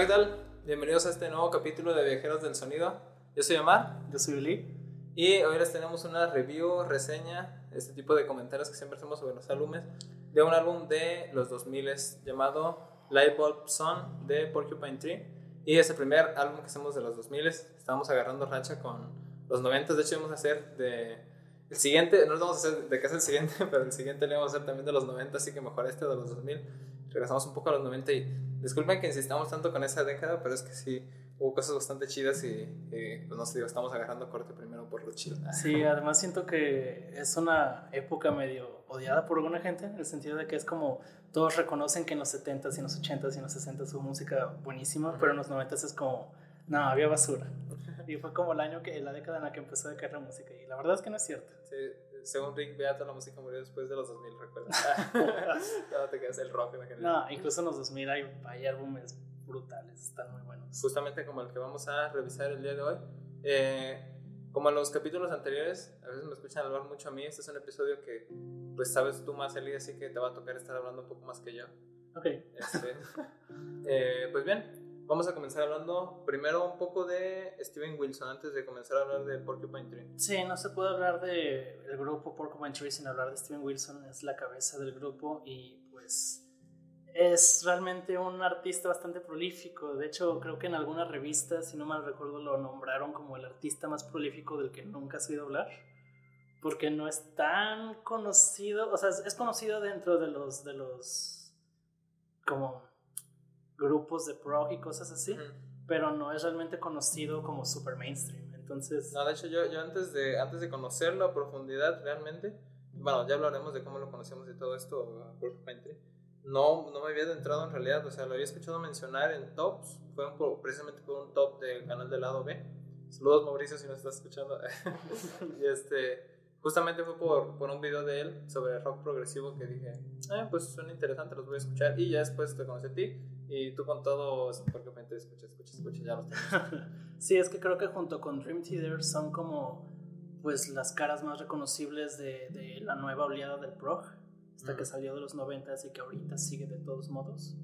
Hola, ¿qué tal? Bienvenidos a este nuevo capítulo de Viajeros del Sonido. Yo soy Omar. Yo soy Uli. Y hoy les tenemos una review, reseña, este tipo de comentarios que siempre hacemos sobre los álbumes, de un álbum de los 2000 llamado Light Bulb Sun de Porcupine Tree. Y es el primer álbum que hacemos de los 2000. Estamos agarrando racha con los 90. De hecho, vamos a hacer de... El siguiente, no lo vamos a hacer de qué es el siguiente, pero el siguiente le vamos a hacer también de los 90, así que mejor este de los 2000. Regresamos un poco a los 90 y disculpen que insistamos tanto con esa década, pero es que sí, hubo cosas bastante chidas y, pues no sé, digo, estamos agarrando corte primero por lo chido. Sí, además siento que es una época medio odiada por alguna gente, en el sentido de que es como todos reconocen que en los 70s y en los 80s y en los 60s hubo música buenísima, pero en los 90s es como, no, había basura. Y fue como el año que, la década en la que empezó a decaer la música. Y la verdad es que no es cierto. Sí, según Rick Beato, la música murió después de los 2000, recuerda. no te quedas el rock en general. No, incluso en los 2000 hay, hay álbumes brutales, están muy buenos. Justamente como el que vamos a revisar el día de hoy. Eh, como en los capítulos anteriores, a veces me escuchan hablar mucho a mí. Este es un episodio que, pues, sabes tú más, Eli, así que te va a tocar estar hablando un poco más que yo. Ok. Este, eh, pues bien, Vamos a comenzar hablando primero un poco de Steven Wilson antes de comenzar a hablar de Porcupine Tree. Sí, no se puede hablar del el grupo Porcupine Tree sin hablar de Steven Wilson, es la cabeza del grupo y pues es realmente un artista bastante prolífico. De hecho, creo que en alguna revista, si no mal recuerdo, lo nombraron como el artista más prolífico del que nunca has oído hablar. Porque no es tan conocido, o sea, es conocido dentro de los, de los, como grupos de prog y cosas así, pero no es realmente conocido como super mainstream. Entonces... No, de hecho yo, yo antes, de, antes de conocerlo a profundidad realmente, bueno, ya hablaremos de cómo lo conocemos y todo esto, no, no me había entrado en realidad, o sea, lo había escuchado mencionar en tops, fue precisamente por un top del canal del lado B. Saludos Mauricio si nos estás escuchando. y este, justamente fue por, por, un video de él sobre rock progresivo que dije, eh, pues son interesantes, los voy a escuchar. Y ya después te conocí a ti y tú con todo, porque escucha, escucha, escucha, ya los tenemos. sí, es que creo que junto con Dream Theater son como pues las caras más reconocibles de, de la nueva oleada del prog, hasta que salió de los 90 y que ahorita sigue de todos modos.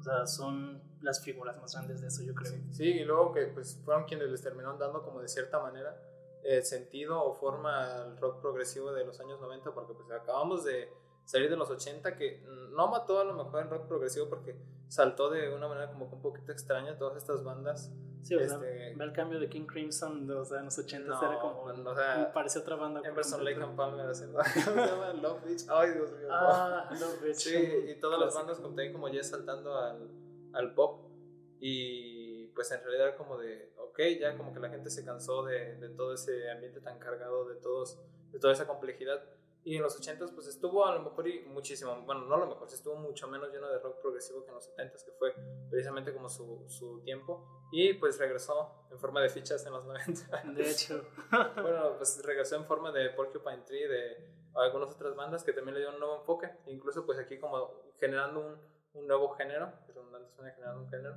O sea, son las figuras más grandes de eso, yo creo. Sí, y luego que pues fueron quienes les terminaron dando como de cierta manera el sentido o forma al rock progresivo de los años 90, porque pues acabamos de salir de los 80, que no mató a lo mejor el rock progresivo porque saltó de una manera como un poquito extraña todas estas bandas. Sí, o sea, este, ve el cambio de King Crimson, o sea, en los 80 era como, o sea, parece otra banda. Emerson Lake and Palmer haciendo, se llama? Love Beach, ay Dios mío. Ah, Love Beach. Sí, y todas las bandas como también como ya saltando al, al pop y pues en realidad como de, ok, ya como que la gente se cansó de, de todo ese ambiente tan cargado, de, todos, de toda esa complejidad y en los 80s pues estuvo a lo mejor y muchísimo, bueno, no a lo mejor, estuvo mucho menos lleno de rock progresivo que en los 70s, que fue precisamente como su, su tiempo. Y pues regresó en forma de fichas en los 90. De hecho. bueno, pues regresó en forma de Porcupine Tree, de algunas otras bandas que también le dieron un nuevo enfoque. Incluso pues aquí como generando un, un nuevo género, redundante suena generando un género.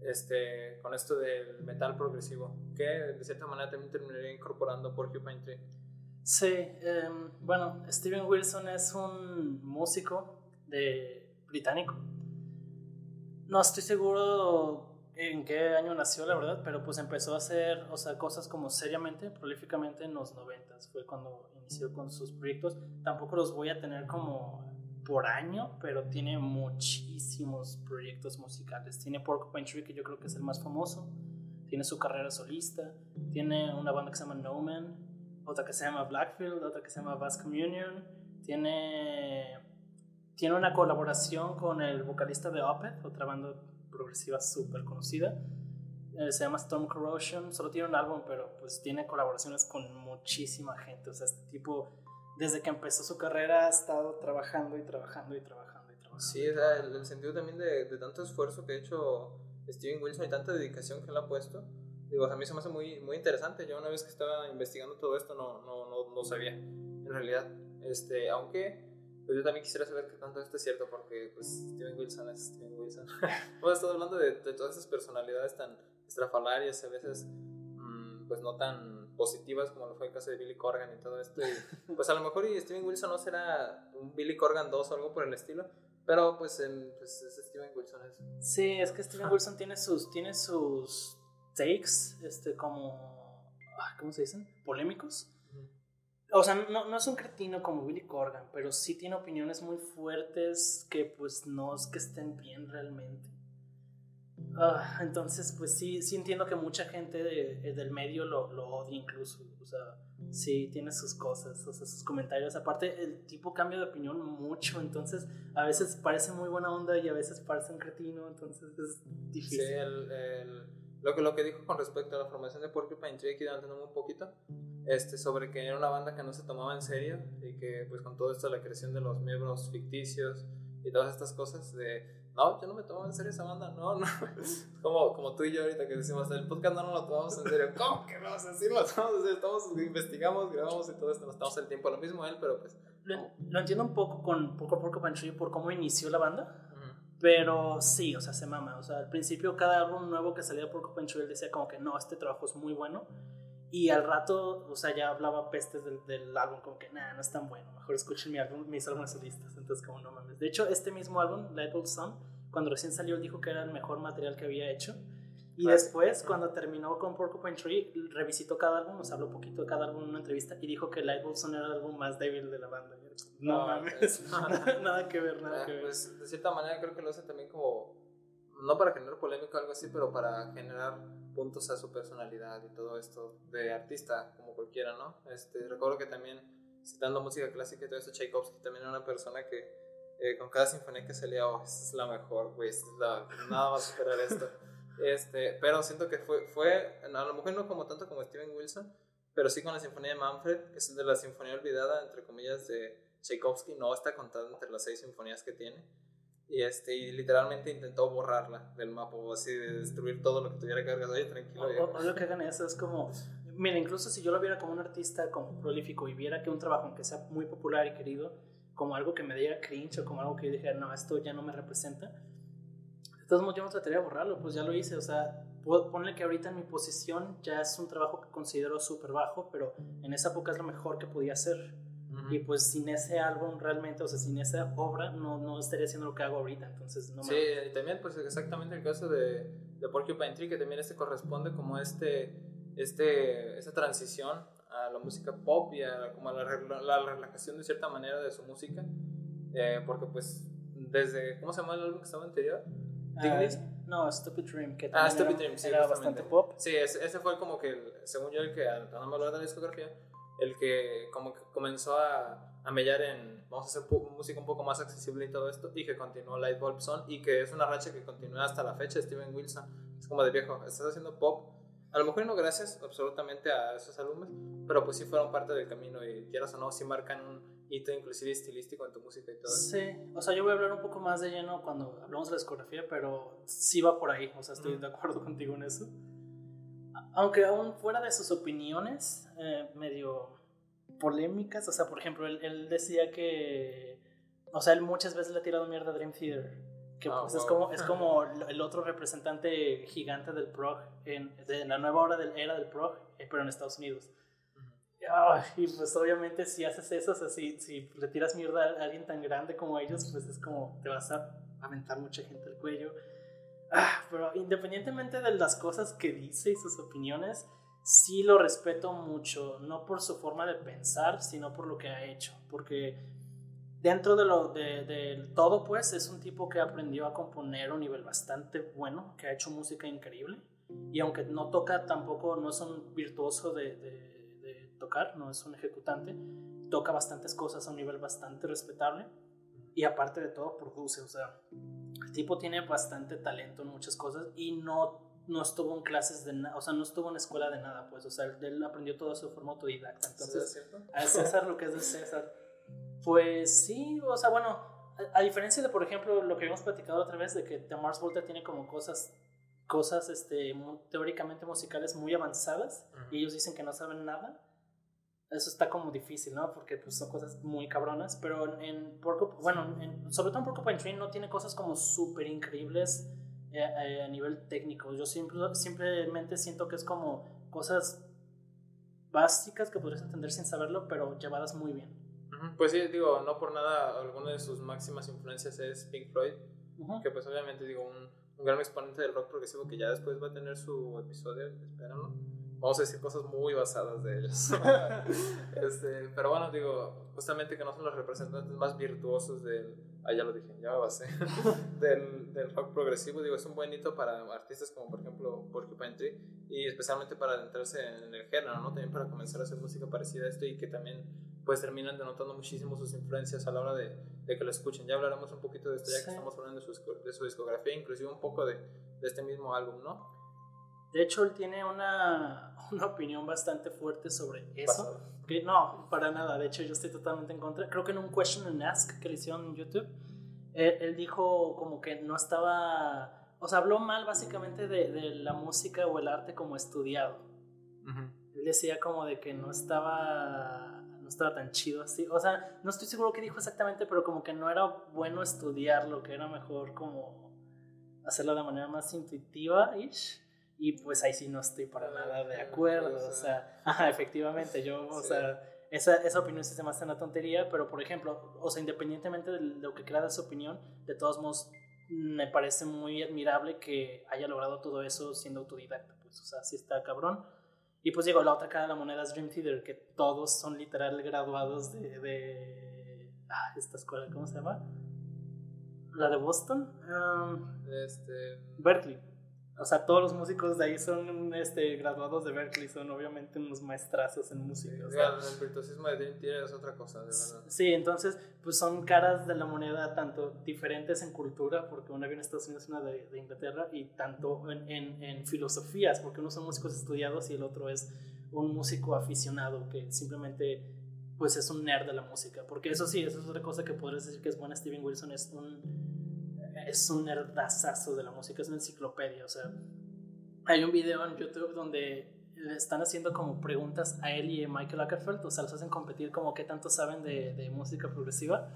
Este, con esto del metal progresivo, que de cierta manera también terminaría incorporando Porcupine Tree. Sí, em, bueno, Steven Wilson es un músico británico. No estoy seguro en qué año nació, la verdad, pero pues empezó a hacer, o sea, cosas como seriamente, prolíficamente en los noventas, fue cuando inició con sus proyectos. Tampoco los voy a tener como por año, pero tiene muchísimos proyectos musicales. Tiene Porcupine Tree, que yo creo que es el más famoso. Tiene su carrera solista. Tiene una banda que se llama No Man otra que se llama Blackfield, otra que se llama Bass Communion. Tiene, tiene una colaboración con el vocalista de Opeth, otra banda progresiva súper conocida. Eh, se llama Storm Corrosion. Solo tiene un álbum, pero pues tiene colaboraciones con muchísima gente. O sea, este tipo, desde que empezó su carrera, ha estado trabajando y trabajando y trabajando y trabajando. Sí, o el, sentido también de, de tanto esfuerzo que ha hecho Steven Wilson y tanta dedicación que le ha puesto digo, a mí se me hace muy, muy interesante. Yo una vez que estaba investigando todo esto no, no, no, no sabía, en realidad. Este, aunque, pues yo también quisiera saber qué tanto esto es cierto, porque pues Steven Wilson es Steven Wilson. Hemos estado hablando de, de, todas esas personalidades tan estrafalarias, a veces mmm, pues no tan positivas como lo fue el caso de Billy Corgan y todo esto. Y, pues a lo mejor y Steven Wilson no será un Billy Corgan 2 o algo por el estilo, Pero pues, en, pues es Steven Wilson eso. Sí, es que Steven Wilson tiene sus, tiene sus takes, este, como, ¿cómo se dicen? Polémicos. O sea, no, no es un cretino como Billy Corgan, pero sí tiene opiniones muy fuertes que pues no es que estén bien realmente. Ah, entonces, pues sí, sí entiendo que mucha gente de- del medio lo, lo odia incluso. O sea, sí tiene sus cosas, o sea, sus comentarios. Aparte, el tipo cambia de opinión mucho, entonces a veces parece muy buena onda y a veces parece un cretino, entonces es Sí, difícil. el, el- lo, que, lo que dijo con respecto a la formación de Porcupine Tree, aquí dándonos un poquito, este, sobre que era una banda que no se tomaba en serio y que pues con todo esto, la creación de los miembros ficticios y todas estas cosas de... No, yo no me tomaba en serio esa banda, no, no. Como, como tú y yo ahorita que decimos, el podcast no nos lo tomamos en serio. ¿Cómo que no? O sea, sí lo tomamos en serio, estamos, investigamos, grabamos y todo esto, nos tomamos el tiempo. Lo mismo él, pero pues... Lo, lo entiendo un poco con Porcupine Tree por cómo inició la banda. Pero sí, o sea, se mama. O sea, al principio cada álbum nuevo que salía por Tree él decía como que no, este trabajo es muy bueno. Y al rato, o sea, ya hablaba pestes del, álbum, como que nah, no es tan bueno. Mejor escuchen mi álbum, mis álbumes solistas. Entonces, como no mames. De hecho, este mismo álbum, Lightbulb Sun, cuando recién salió, él dijo que era el mejor material que había hecho. Y después, cuando terminó con Porcupine Tree, revisitó cada álbum, nos habló poquito de cada álbum en una entrevista y dijo que Lightbulb Sun era el álbum más débil de la banda. No, No, mames, no, nada que ver, nada Ah, que ver. Pues de cierta manera creo que lo hace también como, no para generar polémica o algo así, pero para generar puntos a su personalidad y todo esto de artista, como cualquiera, ¿no? Este, recuerdo que también, citando música clásica y todo esto, Tchaikovsky también era una persona que eh, con cada sinfonía que salía, oh, esta es la mejor, güey, esta es la, nada va a superar esto. Este, pero siento que fue, fue, a lo mejor no como tanto como Steven Wilson, pero sí con la sinfonía de Manfred, que es de la sinfonía olvidada, entre comillas, de Tchaikovsky, no está contada entre las seis sinfonías que tiene. Y, este, y literalmente intentó borrarla del mapa, o así, de destruir todo lo que tuviera cargas. Oye, tranquilo, O- o- Odio que hagan eso, es como, mira, incluso si yo lo viera como un artista como prolífico y viera que un trabajo, aunque sea muy popular y querido, como algo que me diera cringe o como algo que yo dijera, no, esto ya no me representa, modos yo no trataría de borrarlo, pues ya lo hice, o sea, ponle que ahorita en mi posición ya es un trabajo que considero súper bajo, pero en esa época es lo mejor que podía hacer. Y pues sin ese álbum realmente, o sea, sin esa obra, no, no estaría haciendo lo que hago ahorita, entonces no me... Sí, y también pues exactamente el caso de, de Porcupine Tree, que también este corresponde como este, este, esta transición a la música pop y a, como a la, rela- la relajación de cierta manera de su música, eh, porque pues desde, ¿cómo se llama el álbum que estaba anterior? Ah, Tigris. no, Stupid Dream, que Ah, también Stupid era, Dream, sí, era bastante pop. Sí, ese, ese fue como que, el- según yo, el que, no me hablar de la discografía, el que como que comenzó a, a mellar en, vamos a hacer música un poco más accesible y todo esto, y que continuó Lightbulb Sun, y que es una racha que continúa hasta la fecha, Steven Wilson, es como de viejo, estás haciendo pop, a lo mejor no gracias absolutamente a esos álbumes, pero pues sí fueron parte del camino, y quieras o no, sí marcan un hito inclusive estilístico en tu música y todo. Sí, o sea, yo voy a hablar un poco más de lleno cuando hablamos de la discografía, pero sí va por ahí, o sea, estoy de acuerdo contigo en eso. Aunque aún fuera de sus opiniones, eh, medio polémicas, o sea, por ejemplo, él, él decía que, o sea, él muchas veces le ha tirado mierda a Dream Theater, que Ah, pues es como, es como el otro representante gigante del prog, en, de la nueva hora del, era del prog, eh, pero en Estados Unidos. Ay, y pues obviamente si haces eso, o sea, si, si le tiras mierda a alguien tan grande como ellos, pues es como te vas a aventar mucha gente al cuello. Ah, pero independientemente de las cosas que dice y sus opiniones, sí lo respeto mucho, no por su forma de pensar, sino por lo que ha hecho, porque dentro de lo de, de todo, pues es un tipo que aprendió a componer a un nivel bastante bueno, que ha hecho música increíble, y aunque no toca tampoco, no es un virtuoso de- de tocar, no es un ejecutante, toca bastantes cosas a un nivel bastante respetable, y aparte de todo produce, o sea, el tipo tiene bastante talento en muchas cosas y no, no estuvo en clases de nada, o sea, no estuvo en escuela de nada, pues, o sea, él, aprendió todo eso de forma autodidacta, entonces... ¿Es César lo que es de César. Pues sí, o sea, bueno, a, a diferencia de, por ejemplo, lo que habíamos platicado otra vez, de que The Mars Volta tiene como cosas, cosas este, teóricamente musicales muy avanzadas Ujú. y ellos dicen que no saben nada. Eso está como difícil, ¿no? Porque pues, son cosas muy cabronas, pero en, Porco, bueno, en- sobre todo en Porcupine Tree no tiene cosas como súper increíbles eh, eh, a nivel técnico. Yo siempre, simplemente siento que es como cosas básicas que podrías entender sin saberlo, pero llevadas muy bien. Pues sí, digo, no por nada, alguna de sus máximas influencias es Pink Floyd, que pues obviamente digo, un, un, gran exponente del rock progresivo que ya después va a tener su episodio, espérenlo. Vamos a decir cosas muy basadas de ellos. este, pero bueno, digo, justamente que no son los representantes más virtuosos del, ah, ya lo dije, ya basé, del, del, rock progresivo, digo, es un buen hito para artistas como por ejemplo Porcupine Tree y especialmente para adentrarse en el género, ¿no? También para comenzar a hacer música parecida a esto y que también pues terminan denotando muchísimo sus influencias a la hora de, de que lo escuchen. Ya hablaremos un poquito de esto ya que estamos hablando de su, de su discografía, inclusive un poco de, de, este mismo álbum, ¿no? De hecho, él tiene una, una opinión bastante fuerte sobre eso. Que no, para nada. De hecho, yo estoy totalmente en contra. Creo que en un question and ask que le hicieron en YouTube, él, él dijo como que no estaba... O sea, habló mal básicamente de, de la música o el arte como estudiado. Uh -huh. Él decía como de que no estaba estaba tan chido así. O sea, no estoy seguro qué dijo exactamente, pero como que no era bueno estudiarlo, que era mejor como hacerlo de manera más intuitiva-ish. Y pues ahí sí no estoy para nada de acuerdo. O sea, ajá, efectivamente, yo, o sí. sea, esa, esa opinión se me hace una tontería, pero por ejemplo, o sea, independientemente de lo que crea de su opinión, de todos modos, me parece muy admirable que haya logrado todo eso siendo autodidacta. Pues, o sea, sí está cabrón. Y pues digo, la otra cara de la moneda es Dream Theater, que todos son literal graduados de, de ah, esta escuela, ¿cómo se llama? La de Boston. Um, este... Berkeley. O sea, todos los músicos de ahí son este, graduados de Berkeley, son obviamente unos maestrazos en música. Sí, o sea, el virtuosismo de Dream Theater es otra cosa, de verdad. Sí, entonces, pues son caras de la moneda tanto diferentes en cultura, porque una viene de Estados Unidos y una de, de Inglaterra, y tanto en, en, en, filosofías, porque uno son músicos estudiados y el otro es un músico aficionado que simplemente pues es un nerd de la música. Porque eso sí, eso es otra cosa que podrías decir que es buena Steven Wilson, es un es un nerdazazo de la música, es una enciclopedia. O sea, hay un video en YouTube donde le están haciendo como preguntas a él y a Michael Ackerfeld, o sea, los hacen competir como qué tanto saben de, de música progresiva.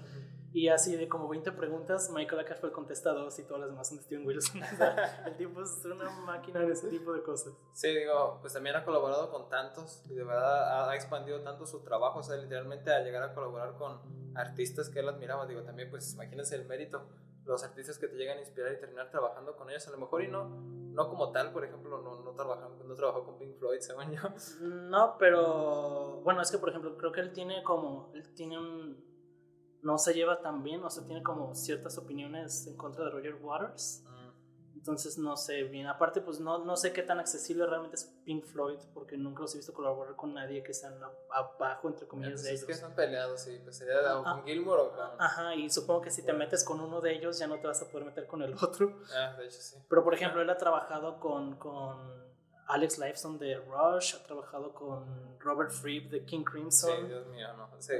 Y así de como 20 preguntas, Michael Ackerfeld contesta dos y todas las demás son de Steven Wilson. O sea, el tipo es una máquina de ese tipo de cosas. Sí, digo, pues también ha colaborado con tantos y de verdad ha expandido tanto su trabajo, o sea, literalmente a llegar a colaborar con artistas que él admiraba. Digo, también, pues imagínense el mérito los artistas que te llegan a inspirar y terminar trabajando con ellos, a lo mejor y no, no como tal, por ejemplo, no, no, trabajó, no trabajó con Pink Floyd, según yo. No, pero bueno, es que por ejemplo, creo que él tiene como, él tiene un, no se lleva tan bien, o sea, tiene como ciertas opiniones en contra de Roger Waters. Entonces no sé bien. Aparte, pues no, no sé qué tan accesible realmente es Pink Floyd, porque nunca los he visto colaborar con nadie que sean abajo, entre comillas, de ellos. Es que están peleados, sí. Pues sería ah, con Gilmour o con. Ajá, y supongo que si te metes con uno de ellos, ya no te vas a poder meter con el otro. Ah, de hecho, sí. Pero por ejemplo, él ha trabajado con, con Alex Lifeson de Rush, ha trabajado con Robert Fripp de King Crimson. Sí, Dios mío, no. Sí,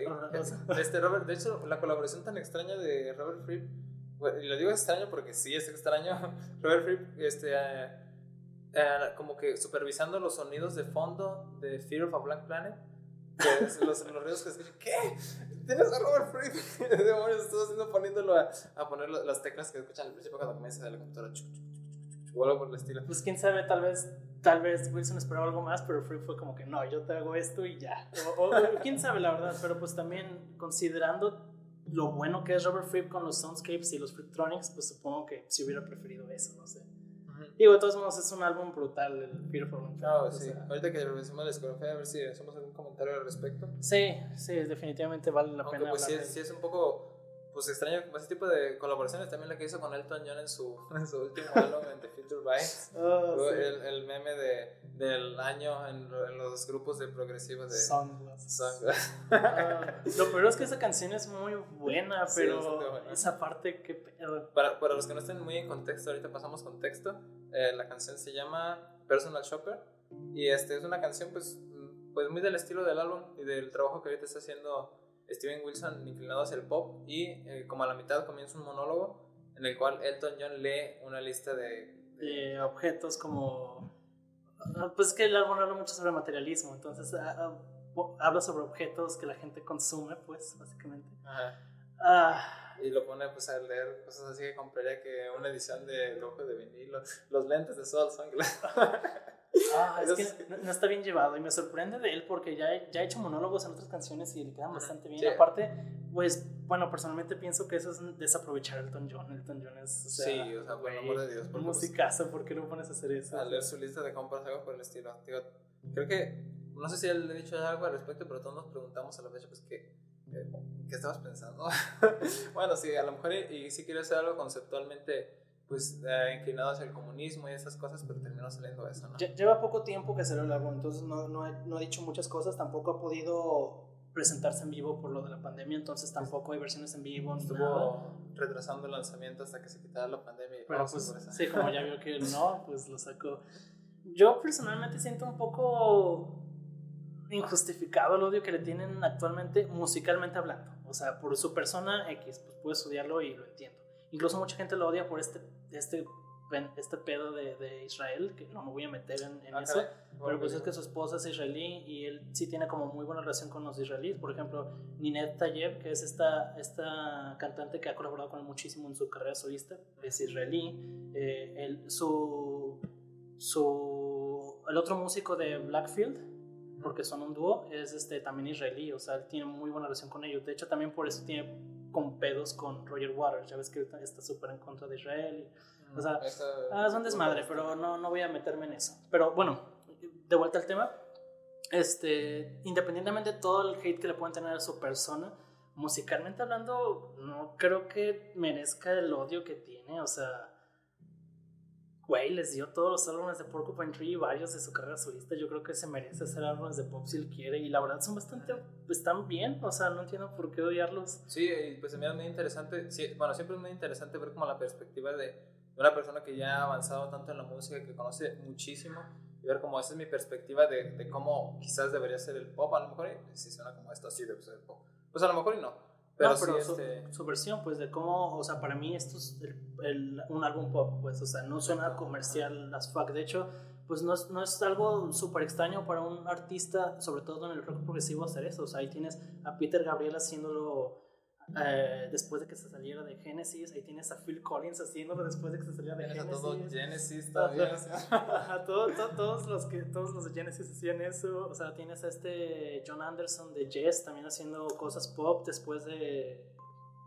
este Robert, de hecho, la colaboración tan extraña de Robert Fripp y lo digo extraño porque sí es extraño. Robert Fripp, este, eh, eh, como que supervisando los sonidos de fondo de Fear of a Black Planet. Que es los, los ruidos que escuchan. ¿Qué? ¿Tienes a Robert Fripp? Demonios, estoy haciendo poniéndolo a, a, poner las teclas que escuchan al principio cuando comienza de la computadora. O algo por el estilo. Pues quién sabe, tal vez, tal vez Wilson esperaba algo más, pero Fripp fue como que no, yo te hago esto y ya. O, o quién sabe, la verdad, pero pues también considerando lo bueno que es Robert Fripp con los soundscapes y los Fripptronics, pues supongo que si hubiera preferido eso, no sé. Uh -huh. Digo, de todos modos es un álbum brutal, el Fear for One. Oh, sí. sea, Ahorita que revisemos la discografía, a ver si hacemos algún comentario al respecto. Sí, sí, definitivamente vale la Aunque pena. pues sí, es, sí es un poco pues extraño ese tipo de colaboraciones también la que hizo con Elton John en su, en su último álbum en The Future Bites oh, sí. el, el, meme de, del año en, en, los grupos de progresivos de Sunglasses, Sunglasses. uh, lo peor es que esa canción es muy buena pero sí, buena. esa parte que pedo para, para los que no estén muy en contexto ahorita pasamos contexto eh, la canción se llama Personal Shopper y este es una canción pues, pues muy del estilo del álbum y del trabajo que ahorita está haciendo Steven Wilson inclinado hacia el pop y eh, como a la mitad comienza un monólogo en el cual Elton John lee una lista de, de, de objetos como pues que el álbum habla mucho sobre materialismo entonces habla sobre objetos que la gente consume pues básicamente Ajá. Ah. y lo pone pues a leer cosas así que compraría que una edición de ojo de vinilo los lentes de sol son Ah, es que no, está bien llevado y me sorprende de él porque ya, ya ha hecho monólogos en otras canciones y le quedan bastante bien. Aparte, pues, bueno, personalmente pienso que eso es desaprovechar Elton John. Elton John es, o sea, sí, o sea, por el amor de Dios. Un musicazo, ¿por qué lo pones a hacer eso? A leer su lista de compras, algo por el estilo. Digo, creo que, no sé si él le ha dicho algo al respecto, pero todos nos preguntamos a la fecha, pues, ¿qué, qué estabas pensando? bueno, sí, a lo mejor, y, y si quiere hacer algo conceptualmente pues eh, inclinado hacia el comunismo y esas cosas, pero terminó saliendo eso, ¿no? Lleva poco tiempo que salió el álbum, entonces no, no, no ha dicho muchas cosas, tampoco ha podido presentarse en vivo por lo de la pandemia, entonces tampoco hay versiones en vivo. Estuvo retrasando el lanzamiento hasta que se quitara la pandemia. Y Pero pues, sí, como ya vio que no, pues lo sacó. Yo personalmente siento un poco injustificado el odio que le tienen actualmente musicalmente hablando. O sea, por su persona X, pues puedes odiarlo y lo entiendo. Incluso mucha gente lo odia por este este, este pedo de, de Israel, que no me voy a meter en, en eso, pero pues es que su esposa es israelí y él sí tiene como muy buena relación con los israelíes. Por ejemplo, Ninette Tayeb, que es esta, esta cantante que ha colaborado con él muchísimo en su carrera solista, es israelí. Eh, su, su, el otro músico de Blackfield, porque son un dúo, es este, también israelí, o sea, él tiene muy buena relación con ellos. De hecho, también por eso tiene con pedos con Roger Waters. Ya ves que está súper en contra de Israel. O sea, ah, es un desmadre, pero no, no voy a meterme en eso. Pero bueno, de vuelta al tema. Este, independientemente de todo el hate que le pueden tener a su persona, musicalmente hablando, no creo que merezca el odio que tiene. O sea, güey, les dio todos los álbumes de Porcupine Tree y varios de su carrera solista. Yo creo que se merece hacer álbumes de pop si él quiere. Y la verdad son bastante, están bien. O sea, no entiendo por qué odiarlos. Sí, pues se me hace muy interesante. Sí, bueno, siempre es muy interesante ver como la perspectiva de una persona que ya ha avanzado tanto en la música, que conoce muchísimo. Y ver como esa es mi perspectiva de, de cómo quizás debería ser el pop. A lo mejor, si suena como esto, así debe ser el pop. Pues a lo mejor y no. Pero, pero este su, versión, pues, de cómo, o sea, para mí esto es el, un álbum pop, pues, o sea, no suena comercial as fuck. De hecho, pues no es, no es algo súper extraño para un artista, sobre todo en el rock progresivo, hacer eso. O sea, ahí tienes a Peter Gabriel haciéndolo eh, después de que se saliera de Genesis. Ahí tienes a Phil Collins haciéndolo después de que se saliera de Genesis. todo Genesis todavía. todos, los que, todos los de Genesis hacían eso. O sea, tienes a este John Anderson de Yes también haciendo cosas pop después de,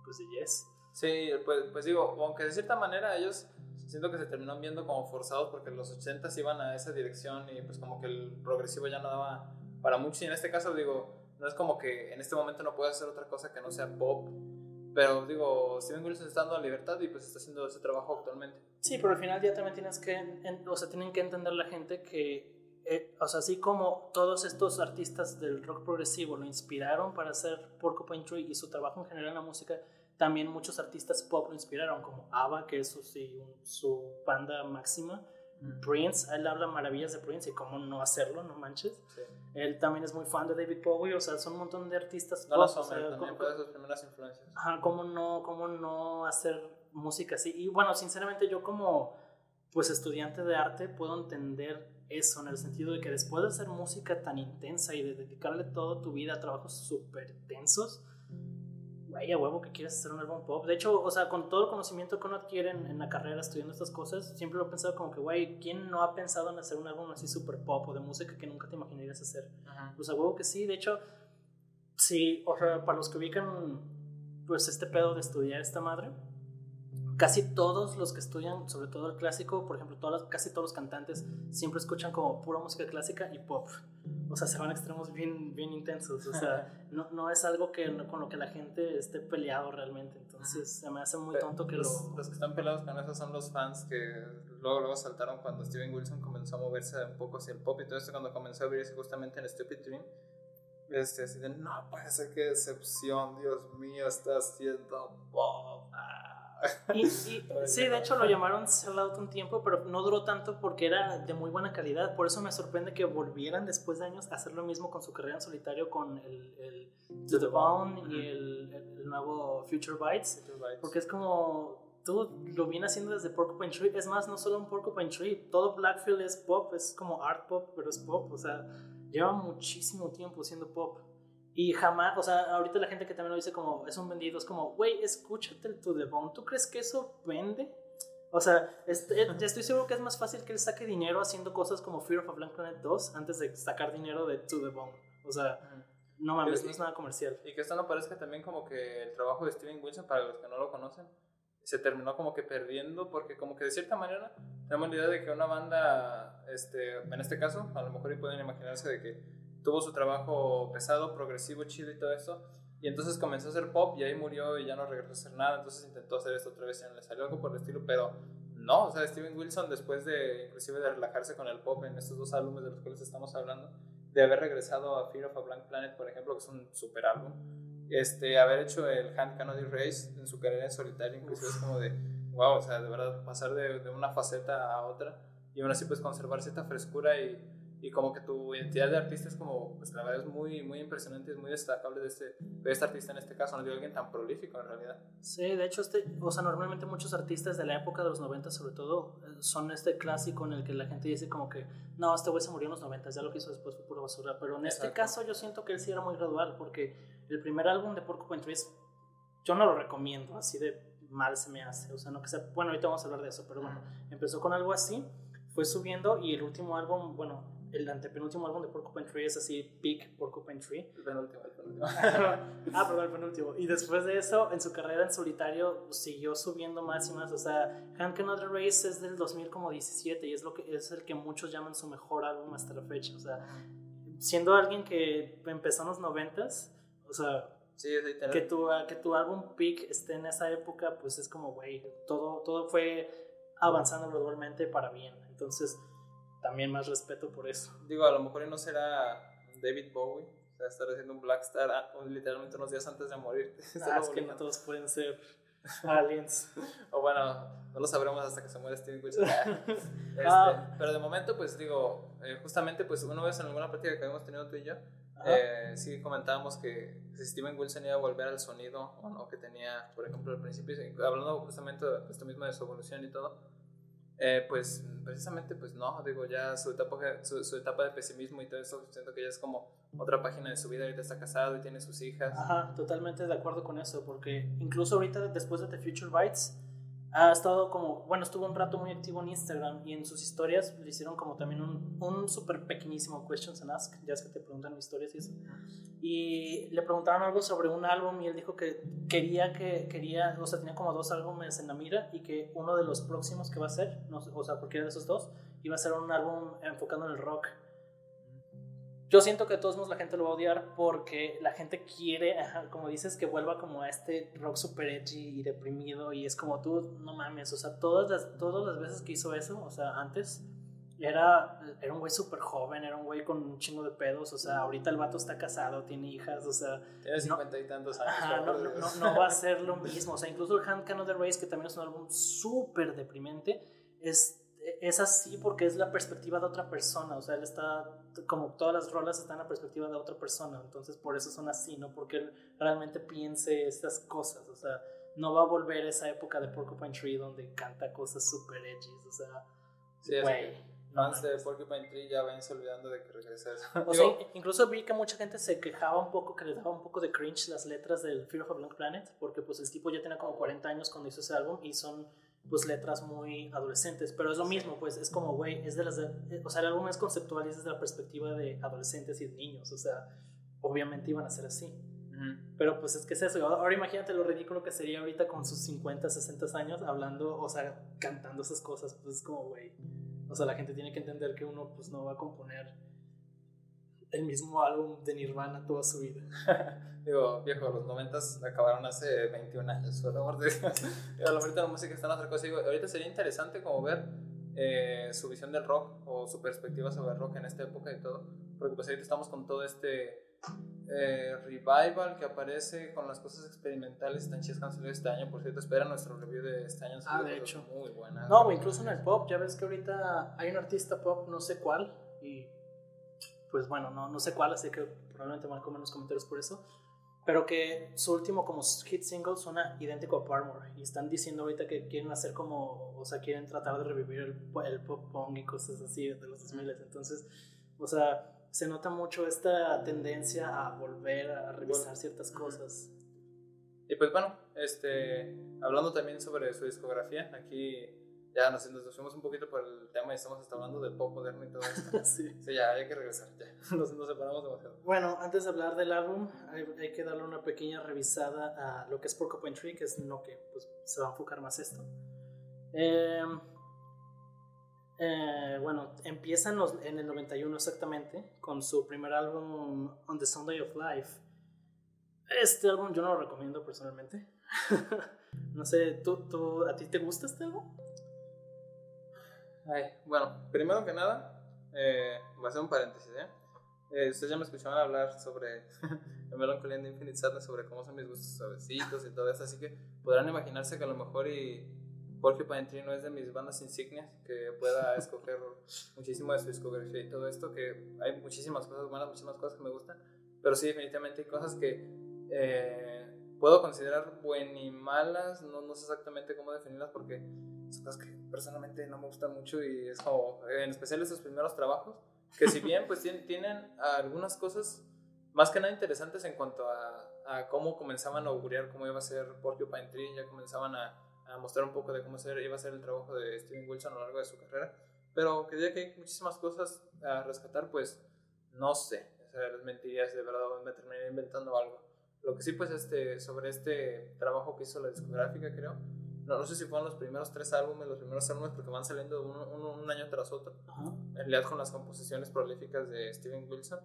pues, de Yes. Sí, pues, pues digo, aunque de cierta manera ellos siento que se terminaron viendo como forzados porque los 80 iban a esa dirección y pues como que el progresivo ya no daba para mucho y en este caso digo no es como que en este momento no pueda hacer otra cosa que no sea pop. Pero digo, Steven Wilson está dando la libertad y pues está haciendo ese trabajo actualmente. Sí, pero al final ya también tienes que, o sea, tienen que entender la gente que, eh, o sea, así como todos estos artistas del rock progresivo lo inspiraron para hacer Porcupine Tree y su trabajo en general en la música, también muchos artistas pop lo inspiraron, como ABBA, que es su, su banda máxima, Prince, él habla maravillas de Prince y cómo no hacerlo, no manches. Él también es muy fan de David Bowie, o sea, son un montón de artistas. No pop, o sea, también fue de sus primeras influencias. Ajá, cómo no, cómo no hacer música así. Y bueno, sinceramente yo como pues estudiante de arte puedo entender eso en el sentido de que después de hacer música tan intensa y de dedicarle toda tu vida a trabajos súper tensos, güey, a huevo que quieres hacer un álbum pop. De hecho, o sea, con todo el conocimiento que uno adquiere en, la carrera estudiando estas cosas, siempre lo he pensado como que, güey, ¿quién no ha pensado en hacer un álbum así super pop o de música que nunca te imaginarías hacer? Pues a huevo que sí, de hecho, sí, o sea, para los que ubican, pues este pedo de estudiar esta madre, casi todos los que estudian, sobre todo el clásico, por ejemplo, todas, casi todos los cantantes siempre escuchan como pura música clásica y pop o sea, se van a extremos bien, bien intensos, o sea, no, no es algo que, con lo que la gente esté peleado realmente, entonces se me hace muy tonto que los, Los que están peleados con eso son los fans que luego, luego saltaron cuando Steven Wilson comenzó a moverse un poco hacia el pop y todo esto cuando comenzó a abrirse justamente en Stupid Dream, este, así de, no puede ser qué decepción, Dios mío, está haciendo pop. Ah. Y, sí, de hecho lo llamaron Sellout un tiempo, pero no duró tanto porque era de muy buena calidad. Por eso me sorprende que volvieran después de años a hacer lo mismo con su carrera en solitario con el, el To The Bone y el, el, nuevo Future Bites. Porque es como todo lo viene haciendo desde Porcupine Tree. Es más, no solo un Porcupine Tree, todo Blackfield es pop, es como art pop, pero es pop. O sea, lleva muchísimo tiempo siendo pop. Y jamás, o sea, ahorita la gente que también lo dice como es un vendido, es como, güey, escúchate el To The Bone. ¿Tú crees que eso vende? O sea, este, ya estoy seguro que es más fácil que él saque dinero haciendo cosas como Fear of a Blank Planet 2 antes de sacar dinero de To The Bone. O sea, no mames, no es nada comercial. Y que esto no parezca también como que el trabajo de Steven Wilson, para los que no lo conocen, se terminó como que perdiendo porque como que de cierta manera tenemos la idea de que una banda, este, en este caso, a lo mejor y pueden imaginarse de que tuvo su trabajo pesado, progresivo, chido y todo eso, y entonces comenzó a hacer pop y ahí murió y ya no regresó a hacer nada, entonces intentó hacer esto otra vez y no le salió algo por el estilo, pero no, o sea, Steven Wilson después de inclusive de relajarse con el pop en estos dos álbumes de los cuales estamos hablando, de haber regresado a Fear of a Blank Planet, por ejemplo, que es un super álbum, este, haber hecho el Hand Canody Race en su carrera en solitario, inclusive es como de, wow, o sea, de verdad, pasar de, de una faceta a otra y aún así pues conservar cierta frescura y y como que tu identidad de artista es como, pues la verdad es muy, muy impresionante, es muy destacable de este, de este artista en este caso, no de alguien tan prolífico en realidad. Sí, de hecho, este, o sea, normalmente muchos artistas de la época de los 90 sobre todo eh, son este clásico en el que la gente dice como que, no, este güey se murió en los 90, ya lo que hizo después fue pura basura, pero en este caso yo siento que él sí era muy gradual, porque el primer álbum de Porcupine Trees, yo no lo recomiendo, así de mal se me hace, o sea, no que sea, bueno, ahorita vamos a hablar de eso, pero bueno, empezó con algo así, fue subiendo y el último álbum, bueno, el antepenúltimo álbum de Porcupine Tree es así, Peak Porcupine Tree. El penúltimo, el penúltimo. ah, perdón, el penúltimo. Y después de eso, en su carrera en solitario, siguió subiendo más y más. O sea, Hank Another Race es del 2017 y es, lo que, es el que muchos llaman su mejor álbum hasta la fecha. O sea, siendo alguien que empezó en los 90 o sea, Sí, sí, que, tu, que tu álbum Peak esté en esa época, pues es como, güey, todo, todo fue avanzando gradualmente para bien. Entonces, también más respeto por eso. Digo, a lo mejor no será David Bowie, o sea, estar haciendo un Black Star ah, literalmente unos días antes de morir. Ah, es que no todos pueden ser aliens. o bueno, no lo sabremos hasta que se muera Steven Wilson. este, ah. Pero de momento, pues digo, eh, justamente, pues una vez en alguna práctica que habíamos tenido tú y yo, eh, sí comentábamos que si Steven Wilson iba a volver al sonido o no que tenía, por ejemplo, al principio, hablando justamente de esto mismo de su evolución y todo, eh, pues precisamente, pues no, digo, ya su etapa, su, etapa de pesimismo y todo eso, siento que ya es como otra página de su vida, ahorita está casado y tiene sus hijas. Ajá, totalmente de acuerdo con eso, porque incluso ahorita después de The Future Bites, ha estado como, bueno, estuvo un rato muy activo en Instagram y en sus historias le hicieron como también un, un súper pequeñísimo questions and ask, ya es que te preguntan historias y eso. Y le preguntaron algo sobre un álbum y él dijo que quería que, quería, o sea, tenía como dos álbumes en la mira y que uno de los próximos que va a ser, no, o sea, cualquiera de esos dos, iba a ser un álbum enfocado en el rock. Yo siento que de todos modos la gente lo va a odiar porque la gente quiere, como dices, que vuelva como a este rock super edgy y deprimido y es como tú, no mames, o sea, todas las, todas las veces que hizo eso, o sea, antes, era, era un güey súper joven, era un güey con un chingo de pedos, o sea, ahorita el vato está casado, tiene hijas, o sea... Tiene cincuenta y tantos años. no, no, no, va a ser lo mismo, o sea, incluso el Hand Can of the Race, que también es un álbum súper deprimente, es es así porque es la perspectiva de otra persona, o sea, él está, como todas las rolas están en la perspectiva de otra persona, entonces por eso son así, ¿no? Porque él realmente piense estas cosas, o sea, no va a volver esa época de Porcupine Tree donde canta cosas super edgy, o sea, sí, güey. Fans de Porcupine Tree ya ven olvidando de que regrese O sea, incluso vi que mucha gente se quejaba un poco, que le daba un poco de cringe las letras del Fear of a Blank Planet, porque pues el tipo ya tenía como 40 años cuando hizo ese álbum y son pues letras muy adolescentes, pero es lo mismo, pues es como, güey, es de las, eh, o sea, el álbum es conceptual y es desde la perspectiva de adolescentes y de niños, o sea, obviamente iban a ser así. Pero pues es que es eso, ahora imagínate lo ridículo que sería ahorita con sus 50, 60 años hablando, o sea, cantando esas cosas, pues es como, güey, o sea, la gente tiene que entender que uno pues no va a componer el mismo álbum de Nirvana toda su vida. Digo, viejo, los 90 acabaron hace 21 años, por amor de Dios. a lo la música está en otra cosa. Digo, ahorita sería interesante como ver eh, su visión del rock o su perspectiva sobre el rock en esta época y todo. Porque pues ahorita estamos con todo este eh, revival que aparece con las cosas experimentales tan chidas que han salido este año. Por cierto, espera nuestro review de este año. Ah, de hecho. Muy buena. No, incluso en el pop, ya ves que ahorita hay un artista pop, no sé cuál, y pues bueno, no, no sé cuál, así que probablemente van a comer los comentarios por eso. Pero que su último como hit single suena idéntico a Paramore. Y están diciendo ahorita que quieren hacer como, o sea, quieren tratar de revivir el, el pop punk y cosas así de los 2000. Entonces, o sea, se nota mucho esta tendencia a volver a revisar ciertas cosas. Y pues bueno, este, hablando también sobre su discografía, aquí ya nos, nos fuimos un poquito por el tema y estamos hasta hablando del pop moderno y todo esto. sí. Sí, ya hay que regresar, ya. Nos, nos separamos demasiado. Bueno, antes de hablar del álbum, hay, hay, que darle una pequeña revisada a lo que es Porcupine Tree, que es en lo que pues, se va a enfocar más esto. Eh, eh, bueno, empiezan los, en el 91 exactamente, con su primer álbum On the Sunday of Life. Este álbum yo no lo recomiendo personalmente. no sé, ¿tú, ¿tú, a ti te gusta este álbum? Ay, bueno, primero que nada, eh, voy a hacer un paréntesis, ¿eh? eh ustedes ya me escucharon hablar sobre el Melancholy de Infinite Sadness, sobre cómo son mis gustos suavecitos y todo eso, así que podrán imaginarse que a lo mejor y Porcupine Tree no es de mis bandas insignias, que pueda escoger muchísimo de su discografía y todo esto, que hay muchísimas cosas buenas, muchísimas cosas que me gustan, pero sí, definitivamente hay cosas que eh, puedo considerar buenas y malas, no, no sé exactamente cómo definirlas porque son cosas que personalmente no me gustan mucho y es como, en especial esos primeros trabajos, que si bien pues tienen, tienen algunas cosas más que nada interesantes en cuanto a, a cómo comenzaban a auguriar cómo iba a ser Porcupine Tree, ya comenzaban a a mostrar un poco de cómo ser, iba a ser el trabajo de Steven Wilson a lo largo de su carrera. Pero que diga que hay muchísimas cosas a rescatar, pues no sé. O sea, les mentiría de verdad me terminé inventando algo. Lo que sí, pues, este, sobre este trabajo que hizo la discográfica, creo. No, no sé si fueron los primeros tres álbumes, los primeros álbumes, porque van saliendo uno, uno, un año tras otro. En realidad, con las composiciones prolíficas de Steven Wilson.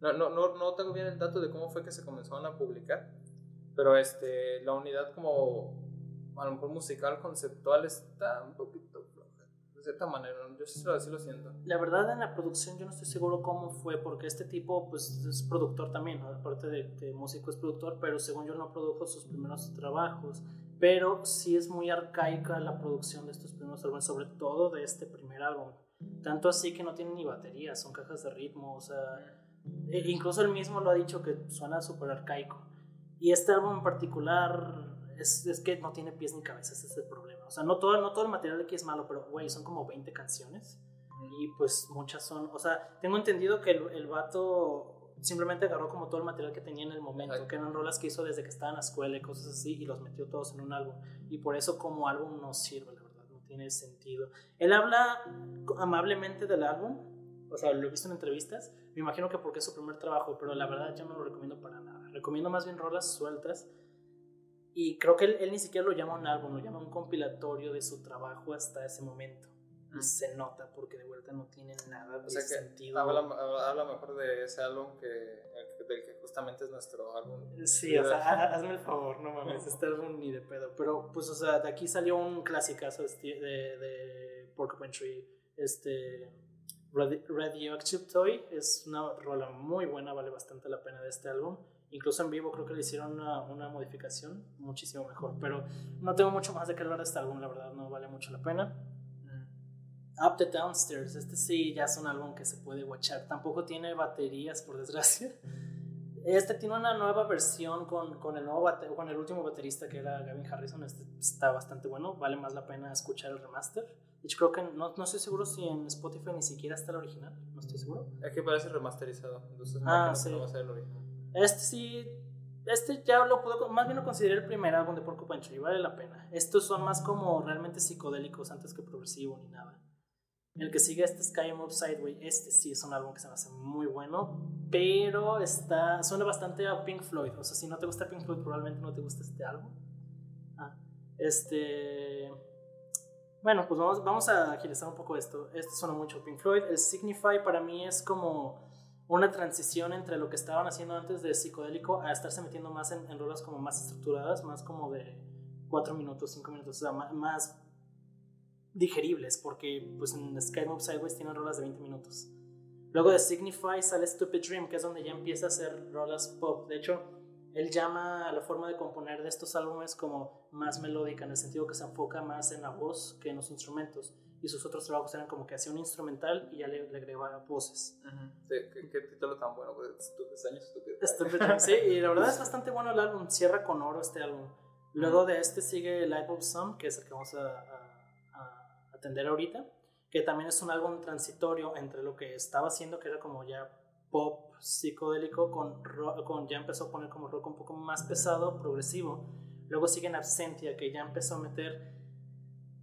No, no, no, no tengo bien el dato de cómo fue que se comenzaron a publicar. Pero este, la unidad como a lo mejor musical, conceptual, está un poquito floja, de cierta manera, yo sí, así lo siento. La verdad en la producción yo no estoy seguro cómo fue, porque este tipo pues es productor también, aparte de, de músico es productor, pero según yo no produjo sus primeros trabajos, pero sí es muy arcaica la producción de estos primeros álbumes, sobre todo de este primer álbum. Tanto así que no tiene ni batería, son cajas de ritmo, o sea, e incluso él mismo lo ha dicho que suena súper arcaico. Y este álbum en particular es, es, que no tiene pies ni cabeza, ese es el problema. O sea, no todo, no todo el material de aquí es malo, pero, güey, son como 20 canciones. Y pues muchas son, o sea, tengo entendido que el, el vato simplemente agarró como todo el material que tenía en el momento, Ay. que eran rolas que hizo desde que estaba en la escuela y cosas así, y los metió todos en un álbum. Y por eso como álbum no sirve, la verdad, no tiene sentido. Él habla amablemente del álbum, o sea, lo he visto en entrevistas, me imagino que porque es su primer trabajo, pero la verdad yo no lo recomiendo para nada. Recomiendo más bien rolas sueltas y creo que él, él, ni siquiera lo llama un álbum, lo llama un compilatorio de su trabajo hasta ese momento. Y se nota porque de vuelta no tiene nada de o sea que sentido. Habla, habla, mejor de ese álbum que del que justamente es nuestro álbum. Sí, o sea, hazme el favor, no mames, este álbum ni de pedo. Pero pues, o sea, de aquí salió un clasicazo de, de, de Porcupine Tree, este. Radioactive Toy es una rola muy buena, vale bastante la pena de este álbum. Incluso en vivo creo que le hicieron una, una, modificación muchísimo mejor. Pero no tengo mucho más de que hablar de este álbum, la verdad, no vale mucho la pena. Up the Downstairs, este sí ya es un álbum que se puede watchar. Tampoco tiene baterías, por desgracia. Este tiene una nueva versión con, con, el, nuevo con el último baterista que era Gavin Harrison. Este está bastante bueno, vale más la pena escuchar el remaster. De hecho, creo que no, no estoy seguro si en Spotify ni siquiera está el original. No estoy seguro. Es que parece remasterizado. Entonces, ah, sí. no va a ser el original. Este sí, este ya lo puedo, más bien lo consideré el primer álbum de Porcupine Tree, vale la pena. Estos son más como realmente psicodélicos antes que progresivo ni nada. El que sigue este Sky Move Sideway, este sí es un álbum que se me hace muy bueno, pero está, suena bastante a Pink Floyd. O sea, si no te gusta Pink Floyd, probablemente no te gusta este álbum. Ah, este. Bueno, pues vamos, vamos a agilizar un poco esto. Este suena mucho a Pink Floyd. El Signify para mí es como una transición entre lo que estaban haciendo antes de psicodélico a estarse metiendo más en, en rolas como más estructuradas, más como de 4 minutos, 5 minutos, o sea, más, digeribles, porque pues en Sky Mob Sideways tienen rolas de 20 minutos. Luego de Signify sale Stupid Dream, que es donde ya empieza a hacer rolas pop. De hecho, él llama a la forma de componer de estos álbumes como más melódica, en el sentido que se enfoca más en la voz que en los instrumentos y sus otros trabajos eran como que hacía un instrumental y ya le, le agregaba voces. Uh -huh. sí, ¿qué, ¿qué, título tan bueno, pues, años estúpido. Estúpido, sí, y la verdad es bastante bueno el álbum, cierra con oro este álbum. Luego uh -huh. de este sigue Lightbulb Sun, que es el que vamos a, a, atender ahorita, que también es un álbum transitorio entre lo que estaba haciendo, que era como ya pop psicodélico, con, rock, con ya empezó a poner como rock un poco más pesado, progresivo. Luego sigue en Absentia, que ya empezó a meter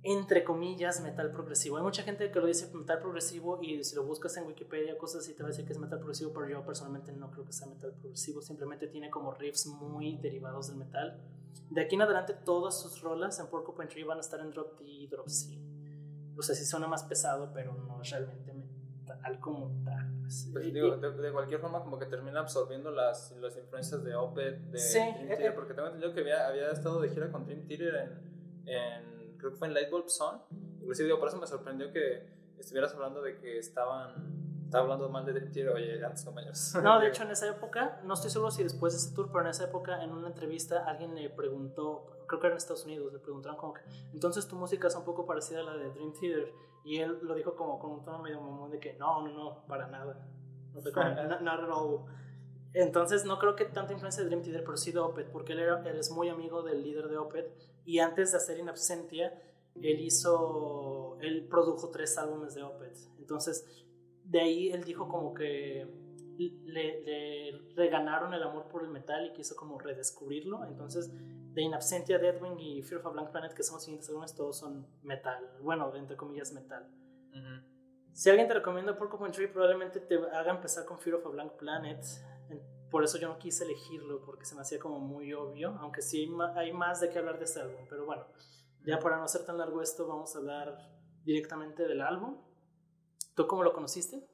entre comillas, metal progresivo. Hay mucha gente que lo dice metal progresivo y si lo buscas en Wikipedia, cosas así, te va a decir que es metal progresivo, pero yo personalmente no creo que sea metal progresivo, simplemente tiene como riffs muy derivados del metal. De aquí en adelante todas sus rolas en Porcupine Tree van a estar en Drop D y Drop C. O sea, sí suena más pesado, pero no es realmente metal como tal. Pues, pues digo, de, cualquier forma como que termina absorbiendo las, las influencias de Opeth, de sí, Dream Theater, eh, eh. porque tengo entendido que había, había estado de gira con Dream Theater en, en creo que fue en Lightbulb Sun. Inclusive digo, por eso me sorprendió que estuvieras hablando de que estaban estaba hablando mal de Dream Theater, oye, antes compañeros. No, de hecho en esa época, no estoy seguro si después de ese tour, pero en esa época en una entrevista alguien le preguntó, creo que era en Estados Unidos, le preguntaron como que, entonces tu música es un poco parecida a la de Dream Theater. Y él lo dijo como con un tono medio mamón de que no, no, no, para nada. No te not, Entonces no creo que tanta influencia de Dream Theater, pero sí de Opeth, porque él, era, él es muy amigo del líder de Opeth. Y antes de hacer In Absentia, él hizo, él produjo tres álbumes de Opeth. Entonces, de ahí él dijo como que le, le, reganaron el amor por el metal y quiso como redescubrirlo. Entonces, de In Absentia, Deadwing y Fear of a Blank Planet, que son los siguientes álbumes, todos son metal. Bueno, entre comillas, metal. Si alguien te recomienda Porcupine Tree, probablemente te haga empezar con Fear of a Blank Planet. Por eso yo no quise elegirlo, porque se me hacía como muy obvio, aunque sí hay más de qué hablar de este álbum. Pero bueno, ya para no ser tan largo esto, vamos a hablar directamente del álbum. ¿Tú cómo lo conociste?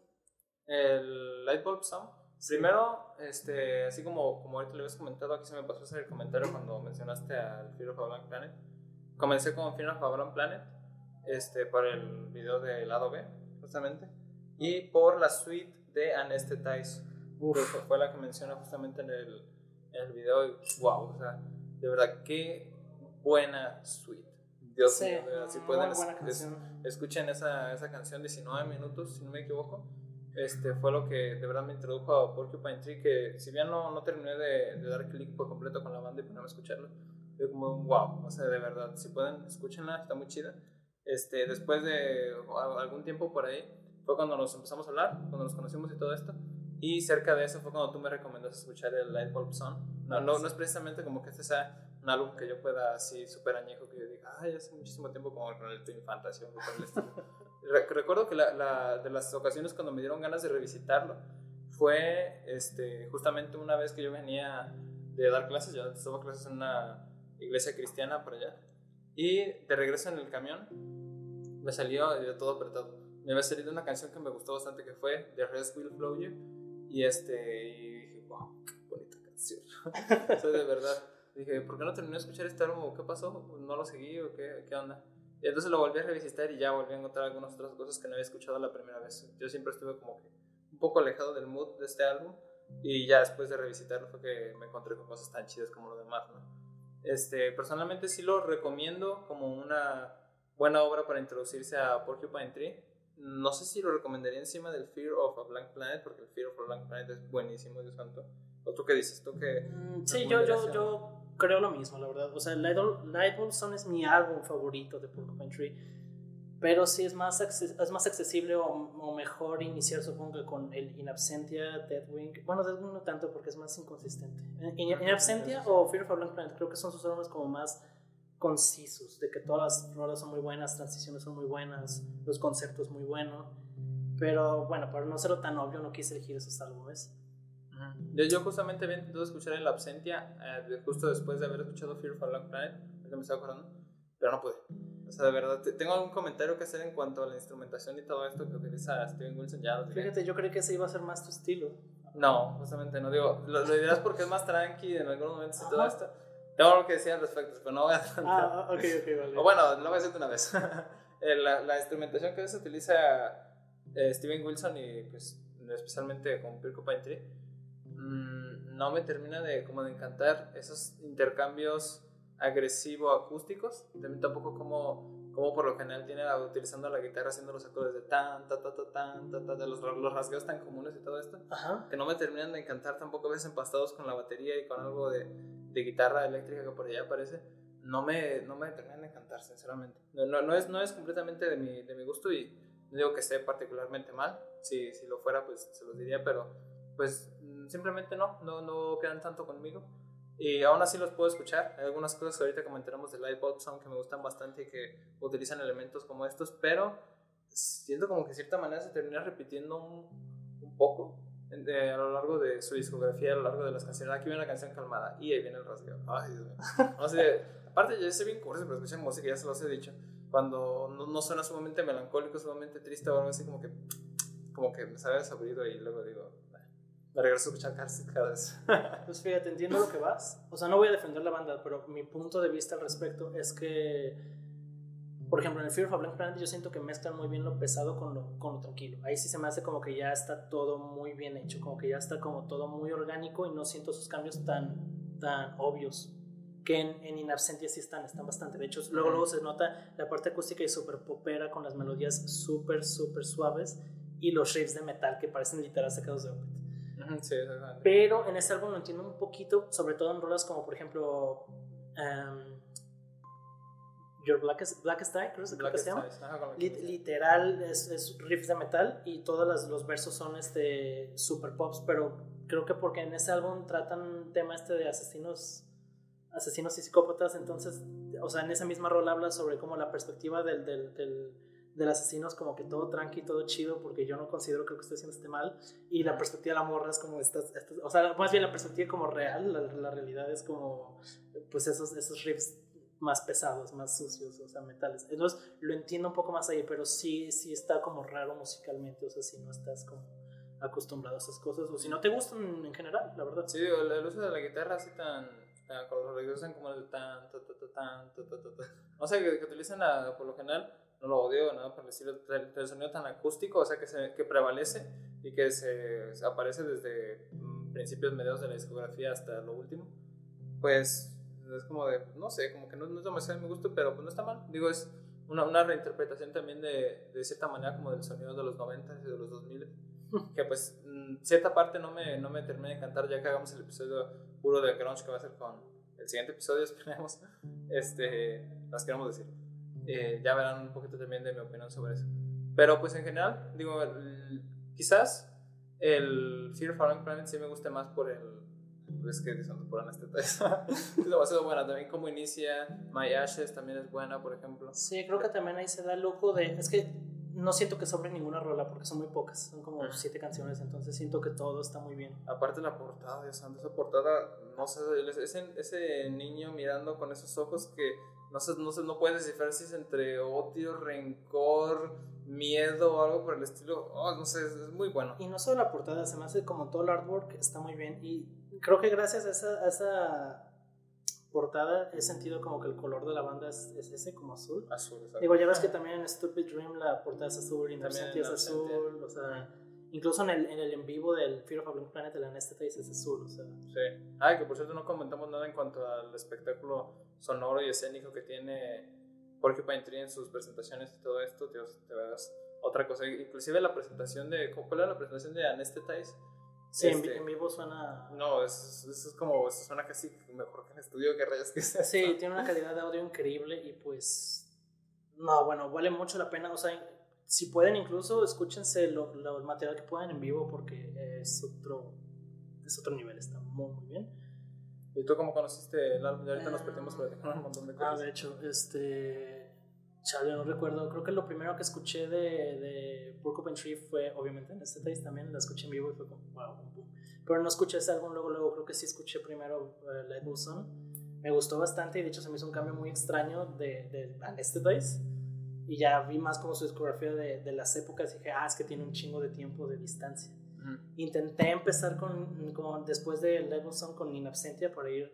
El Lightbulb Sound. Primero, este, así como, como ahorita le habías comentado, aquí se me pasó a hacer el comentario cuando mencionaste al Fear of a Blank Planet. Comencé con Fear of a Blank Planet este, por el video de lado B, justamente, y por la suite de Anesthetize, que fue la que menciona justamente en el, en el video. Y, wow, o sea, de verdad, qué buena suite. Dios mío, si pueden, escuchen esa, esa canción, 19 minutos, si no me equivoco este, fue lo que de verdad me introdujo a Porcupine Tree, que si bien no, no terminé de, de dar clic por completo con la banda y ponerme a escucharlo, fue como un wow, o sea, de verdad, si pueden, escúchenla, está muy chida. Este, después de algún tiempo por ahí, fue cuando nos empezamos a hablar, cuando nos conocimos y todo esto, y cerca de eso fue cuando tú me recomendaste escuchar el Lightbulb Sun. No, no, no es precisamente como que este sea un álbum que yo pueda así súper añejo que yo diga, ay, hace muchísimo tiempo como con el Twin Fantasy recuerdo que la, la, de las ocasiones cuando me dieron ganas de revisitarlo fue este, justamente una vez que yo venía de dar clases, yo estaba clases en una iglesia cristiana por allá, y de regreso en el camión me salió de todo apretado. Me había salido una canción que me gustó bastante que fue The Rest Will Flow You, y, este, y dije, wow, qué bonita canción. o de verdad. Dije, ¿por qué no terminé de escuchar este álbum? ¿Qué pasó? ¿No lo seguí o qué, qué onda? Y entonces lo volví a revisitar y ya volví a encontrar algunas otras cosas que no había escuchado la primera vez. Yo siempre estuve como que un poco alejado del mood de este álbum y ya después de revisitarlo fue que me encontré con cosas tan chidas como lo demás, ¿no? Este, personalmente sí lo recomiendo como una buena obra para introducirse a Porcupine Tree. No sé si lo recomendaría encima del Fear of a Blank Planet, porque el Fear of a Blank Planet es buenísimo, Dios santo. ¿O tú qué dices? ¿Tú qué? Mm, sí, yo, yo, yo creo lo mismo, la verdad. O sea, Lightbulb Sun es mi álbum favorito de Porcupine Tree. Pero sí es más, es más accesible o, o, mejor iniciar, supongo que con el In Absentia, Deadwing. Bueno, Deadwing no tanto porque es más inconsistente. In, in Absentia o Fear of a Blank Planet creo que son sus álbumes como más concisos, de que todas las rolas son muy buenas, transiciones son muy buenas, los conceptos muy buenos. Pero bueno, para no serlo tan obvio, no quise elegir esos álbumes. Yo, yo justamente había intentado escuchar el Absentia eh, justo después de haber escuchado Fear for Long Planet, me estaba acordando, pero no pude. O sea, de verdad, tengo algún comentario que hacer en cuanto a la instrumentación y todo esto que utiliza Steven Wilson ya. Fíjate, yo creí que ese iba a ser más tu estilo. No, justamente no. Digo, lo, lo dirás porque es más tranqui en algunos momentos y todo esto. Tengo algo que decir al respecto, pero no voy a Ah, ok, ok, vale. O bueno, lo voy a decirte una vez. Eh, la, la, instrumentación que veces utiliza eh, Steven Wilson y pues especialmente con Pirco Pine Tree Mm, no me termina de como de encantar esos intercambios agresivo acústicos. También tampoco como, como por lo general tiene utilizando la guitarra haciendo los acordes de tan ta ta ta tan ta ta, los, los rasgueos tan comunes y todo esto que no me terminan de encantar tampoco a veces empastados con la batería y con algo de, de guitarra eléctrica que por allá aparece. No me, no me terminan de encantar sinceramente. No, no, es, no es completamente de mi, de mi gusto y no digo que esté particularmente mal. Si, si lo fuera pues se los diría pero pues simplemente no, no, no quedan tanto conmigo. Y aún así los puedo escuchar. Hay algunas cosas que ahorita comentaremos de Lightbulb Song que me gustan bastante y que utilizan elementos como estos, pero siento como que de cierta manera se termina repitiendo un, un poco a lo largo de su discografía, a lo largo de las canciones. Aquí viene una canción calmada y ahí viene el rasgueo. Ay, Dios mío. No sé, aparte ya sé bien curso, pero escuchan música, ya se los he dicho. Cuando no, no, suena sumamente melancólico, sumamente triste o algo así, como que, como que me sabe desabrido y luego digo, me regreso a escuchar cada vez. Pues fíjate, entiendo lo que vas. O sea, no voy a defender la banda, pero mi punto de vista al respecto es que por ejemplo, en el Fear of a Blank Planet yo siento que mezclan muy bien lo pesado con lo, con lo tranquilo. Ahí sí se me hace como que ya está todo muy bien hecho, como que ya está como todo muy orgánico y no siento esos cambios tan, tan obvios que en, en In Absentia sí están, están bastante. De hecho, luego, luego se nota la parte acústica y súper popera con las melodías súper, súper suaves y los riffs de metal que parecen literal sacados de Pero en ese álbum lo entiendo un poquito, sobre todo en rolas como por ejemplo... Um, Your Blackest, Blackest Eye, creo, que se llama. literal es, es, riffs de metal y todos los versos son este, super pops, pero creo que porque en ese álbum tratan tema este de asesinos asesinos y psicópatas, entonces, o sea, en esa misma rol habla sobre como la perspectiva del, del, del, asesino es como que todo tranqui, todo chido, porque yo no considero que lo que estoy haciendo esté mal, y la perspectiva de la morra es como estas, o sea, más bien la perspectiva como real, la, la realidad es como, pues esos, esos riffs más pesados, más sucios, o sea, metales. Entonces lo entiendo un poco más ahí, pero sí, sí está como raro musicalmente, o sea, si no estás como acostumbrado a esas cosas, o si no te gustan en general, la verdad. Sí, el uso de la guitarra así tan, tan con los regresan como el tan, tan, tan, tan, tan, O sea, que, que utilizan la, por lo general, no lo odio, nada por decirlo, el, sonido tan acústico, o sea, que, se, que prevalece y que se, se aparece desde mm, principios, mediados de la discografía hasta lo último, pues es como de, no sé, como que no, no es demasiado de mi gusto, pero pues no está mal. Digo, es una, una reinterpretación también de, de, cierta manera como del sonido de los 90 y de los 2000, que pues mm, cierta parte no me, no me termina de encantar ya que hagamos el episodio puro de grunge que va a ser con el siguiente episodio, esperemos, este, las queremos decir. Eh, ya verán un poquito también de mi opinión sobre eso. Pero pues en general, digo, quizás el Fear Falling Planet sí me guste más por el es que dicen por es demasiado buena. También como inicia My Ashes también es buena, por ejemplo. Sí, creo que también ahí se da el lujo de. Es que no siento que sobre ninguna rola porque son muy pocas, son como siete canciones, entonces siento que todo está muy bien. Aparte la portada, Dios santo, esa portada, no sé, ese, ese niño mirando con esos ojos que no sé, no sé, no puedes descifrar si es entre odio, rencor, miedo o algo por el estilo, oh, no sé, es muy bueno. Y no solo la portada, se me hace como todo el artwork está muy bien y creo que gracias a esa, a esa portada he sentido como que el color de la banda es, es ese, como azul. Azul, exacto. Digo, ya ves que también en Stupid Dream la portada es azul, Inocente es azul, o sea, incluso en el, en el en vivo del Fear of a Blink Planet, el Anesthetize es azul, o sea. Sí. Ah, que por cierto no comentamos nada en cuanto al espectáculo sonoro y escénico que tiene Porcupine Tree en sus presentaciones y todo esto, Dios, te verás otra cosa. Inclusive la presentación de, ¿cuál era la presentación de Anesthetize? Sí, este, en vivo suena. No, eso es, es, como. Eso suena casi mejor que en estudio que rayas que sea. Sí, tiene una calidad de audio increíble y pues. No, bueno, vale mucho la pena. O sea, si pueden, incluso escúchense lo, el material que puedan en vivo porque es otro. Es otro nivel, está muy, muy bien. ¿Y tú cómo conociste el álbum? ahorita nos perdimos por un montón de cosas. Ah, de hecho, este. Chale, no recuerdo. Creo que lo primero que escuché de, de Porcupine Tree fue, obviamente, en este taste también. La escuché en vivo y fue como, wow, Pero no escuché ese álbum luego, luego. Creo que sí escuché primero uh, Light. Me gustó bastante y de hecho se me hizo un cambio muy extraño de, de Anesthetize. Y ya vi más como su discografía de, de, las épocas y dije, ah, es que tiene un chingo de tiempo de distancia. Intenté empezar con, como después de Sun con In Absentia para ir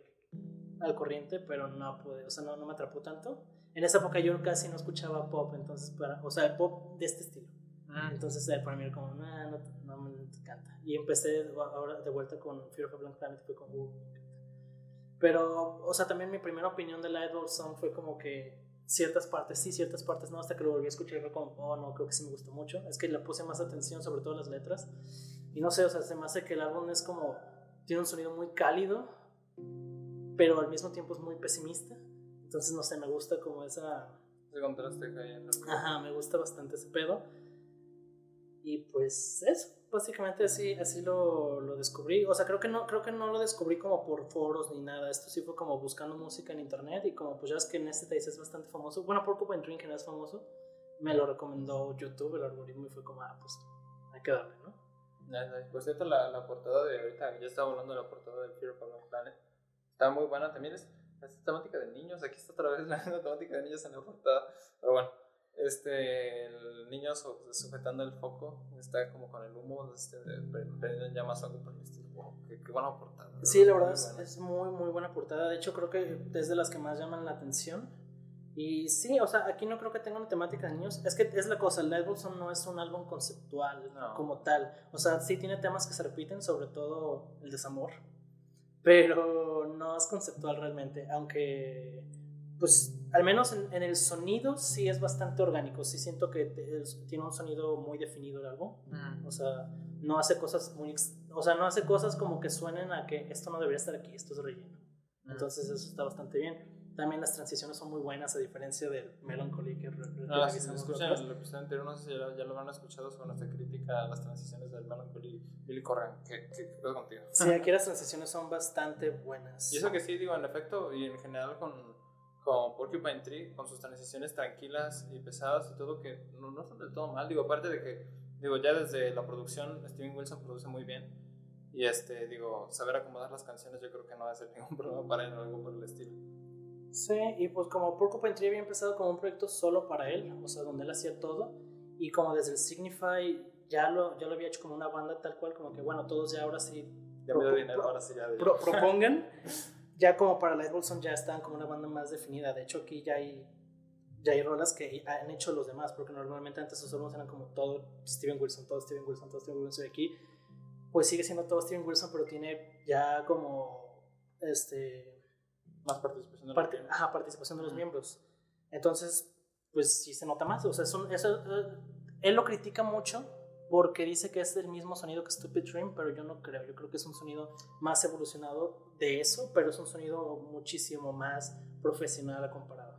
al corriente, pero no pude, o sea, no, no me atrapó tanto en esa época yo casi no escuchaba pop, entonces, para, o sea, pop de este estilo. Ah. Entonces, eh, para mí era como, nah, no, no, me encanta. Y empecé ahora de vuelta con Fear of a Blank Planet, fue como, uh, Pero, o sea, también mi primera opinión de Lightbulb Song fue como que ciertas partes sí, ciertas partes no, hasta que lo volví a escuchar fue como, oh, no, creo que sí me gustó mucho. Es que le puse más atención, sobre todo las letras. Y no sé, o sea, se me hace que el álbum es como, tiene un sonido muy cálido, pero al mismo tiempo es muy pesimista. Entonces, no sé, me gusta como esa... Ese contraste que hay en Ajá, me gusta bastante ese pedo. Y pues eso. Básicamente así, así lo, lo, descubrí. O sea, creo que, no, creo que no lo descubrí como por foros ni nada. Esto sí fue como buscando música en internet y como pues ya es que en este país es bastante famoso. Bueno, Porcupine Tree que no es famoso. Me lo recomendó YouTube, el algoritmo, y fue como, ah, pues hay que darle, ¿no? Por cierto, la, la portada de ahorita, ya estaba hablando de la portada de Fear of Planet. Está muy buena también. Es, es temática de niños. Aquí está otra vez la temática de niños en la portada. Pero bueno, este, el niño sujetando el foco está como con el humo, este, prendiendo llamas algo por el estilo. qué, buena portada. Sí, la verdad es, es, muy, muy buena portada. De hecho, creo que es de las que más llaman la atención. Y sí, o sea, aquí no creo que tenga una temática de niños. Es que es la cosa, el Wilson no es un álbum conceptual como tal. O sea, sí tiene temas que se repiten, sobre todo el desamor. Pero no es conceptual realmente, aunque pues al menos en, el sonido sí es bastante orgánico, sí siento que tiene un sonido muy definido el álbum, o sea, no hace cosas muy, o sea, no hace cosas como que suenen a que esto no debería estar aquí, esto es relleno, entonces eso está bastante bien. También las transiciones son muy buenas a diferencia del Melancholy que ah, si escuchan el episodio anterior, no sé si ya, lo han escuchado sobre nuestra crítica a las transiciones del Melancholy Billy. ¿Qué, qué, qué contigo? Sí, aquí las transiciones son bastante buenas. Y eso que sí, digo, en efecto, y en general con con Porcupine Tree, con sus transiciones tranquilas y pesadas y todo, que no, no son del todo mal. Digo, aparte de que, digo, ya desde la producción, Steven Wilson produce muy bien. Y este, digo, saber acomodar las canciones yo creo que no va a ser ningún problema para él o algo por el estilo. Sí, y pues como Porcupine Tree había empezado como un proyecto solo para él, o sea, donde él hacía todo, y como desde el Signify ya lo, ya lo había hecho como una banda tal cual, como que bueno, todos ya ahora sí... Ya me dinero, ahora sí ya... propongan. ya como para Light Wilson ya están como una banda más definida. De hecho, aquí ya hay, ya hay rolas que han hecho los demás, porque normalmente antes esos álbumes eran como todo Steven Wilson, todo Steven Wilson, todo Steven Wilson. Y aquí, pues sigue siendo todo Steven Wilson, pero tiene ya como. Este. Más participación de los miembros. Ajá, participación de los miembros. Entonces, pues sí se nota más. O sea, son, eso, eh, él lo critica mucho porque dice que es el mismo sonido que Stupid Dream, pero yo no creo. Yo creo que es un sonido más evolucionado de eso, pero es un sonido muchísimo más profesional comparado.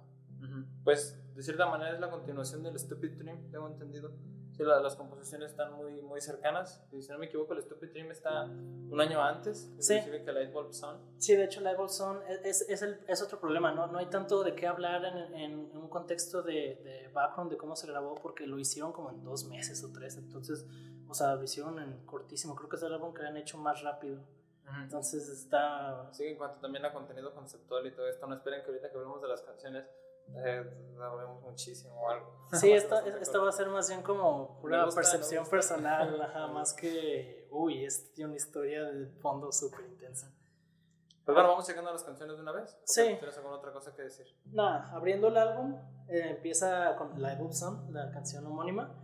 Pues de cierta manera es la continuación del Stupid Dream, tengo entendido. Sí, las composiciones están muy, muy cercanas. Si no me equivoco, el Stupid Dream está un año antes, sí. que Lightbulb Sun. Sí, de hecho, Lightbulb Sun es, es, el, es, otro problema. ¿no? no hay tanto de qué hablar en, en, un contexto de, de, background de cómo se grabó, porque lo hicieron como en dos meses o tres. Entonces, o sea, lo hicieron en cortísimo. Creo que es el álbum que han hecho más rápido. Entonces está... Sí, en cuanto también a contenido conceptual y todo esto, no esperen que ahorita que hablemos de las canciones hablemos muchísimo o algo. Sí, esto, esto va a ser más bien como una percepción personal, ajá, más que, uy, este tiene una historia de fondo súper intensa. Pues bueno, vamos llegando a las canciones de una vez. Sí. ¿Tienes alguna otra cosa que decir? Nada, abriendo el álbum, eh, empieza con Live of Sun, la canción homónima.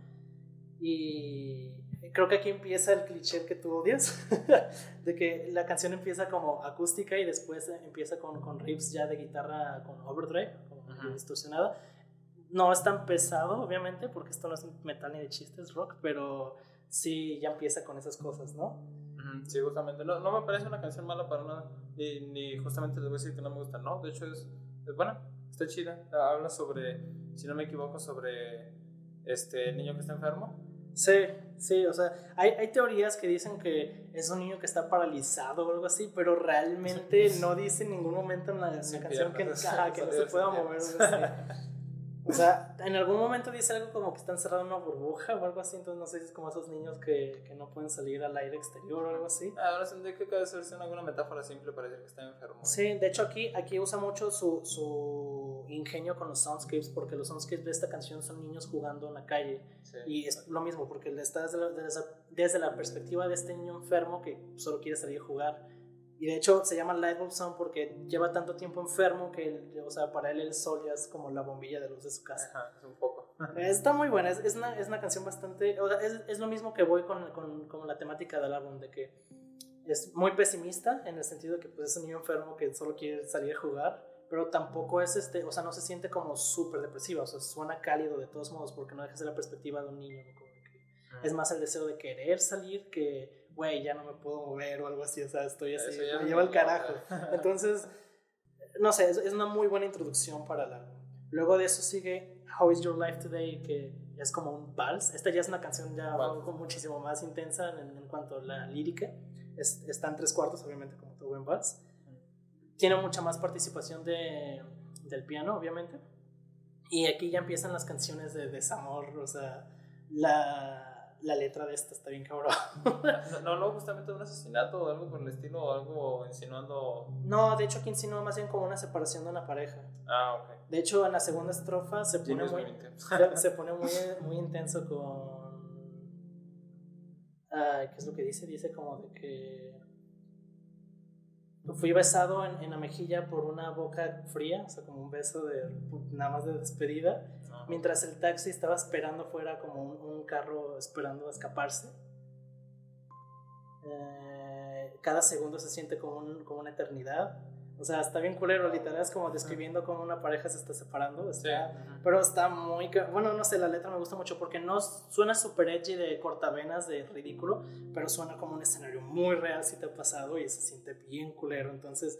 Y creo que aquí empieza el cliché que tú odias, de que la canción empieza como acústica y después empieza con, con riffs ya de guitarra con overdrive, distorsionada. No es tan pesado, obviamente, porque esto no es metal ni de chistes, rock, pero sí ya empieza con esas cosas, ¿no? Sí, justamente. No, no me parece una canción mala para nada, ni, ni, justamente les voy a decir que no me gusta, no, de hecho es, es buena, está chida. Habla sobre, si no me equivoco, sobre este niño que está enfermo Sí, sí, o sea, hay, hay, teorías que dicen que es un niño que está paralizado o algo así, pero realmente no dice en ningún momento en la, canción que, que, no se pueda mover. O sea, en algún momento dice algo como que está encerrado en una burbuja o algo así, entonces no sé si es como esos niños que, que no pueden salir al aire exterior o algo así. Ahora tendría que ser alguna metáfora simple para decir que está enfermo. Sí, de hecho aquí, aquí usa mucho su, su ingenio con los soundscapes, porque los soundscapes de esta canción son niños jugando en la calle. y es lo mismo, porque está desde la, desde, desde la perspectiva de este niño enfermo que solo quiere salir a jugar y de hecho se llama Lightbulb Sun porque lleva tanto tiempo enfermo que, o sea, para él el sol ya es como la bombilla de luz de su casa. Ajá, es un poco. Está muy buena, es, es, una, es una, canción bastante... O sea, es, es, lo mismo que voy con, con, con, la temática del álbum, de que es muy pesimista en el sentido de que pues, es un niño enfermo que solo quiere salir a jugar, pero tampoco es este, o sea, no se siente como súper depresiva, o sea, suena cálido de todos modos porque no deja de la perspectiva de un niño. Como que Es más el deseo de querer salir que güey, ya no me puedo mover o algo así, o sea, estoy así, me lleva el carajo. Entonces, no sé, es, una muy buena introducción para álbum. Luego de eso sigue How Is Your Life Today, que es como un vals. Esta ya es una canción ya muchísimo más intensa en, en, cuanto a la lírica. Es, está en tres cuartos, obviamente, como todo buen vals. Tiene mucha más participación de, del piano, obviamente. Y aquí ya empiezan las canciones de desamor, o sea, la la letra de esta está bien cabrón. no, no, justamente un asesinato o algo por el estilo, o algo insinuando. No, de hecho aquí insinúa más bien como una separación de una pareja. Ah, ok. De hecho, en la segunda estrofa se pone, muy, se, pone muy, muy intenso con. ¿Qué es lo que dice? Dice como de que. Fui besado en, en la mejilla por una boca fría, o sea, como un beso de nada más de despedida mientras el taxi estaba esperando fuera como un, carro esperando a escaparse. Eh, cada segundo se siente como, como una eternidad. O sea, está bien culero, literal, es como describiendo cómo una pareja se está separando. Pero está muy... Bueno, no sé, la letra me gusta mucho porque no suena super edgy de cortavenas, de ridículo, pero suena como un escenario muy real si te ha pasado y se siente bien culero. Entonces,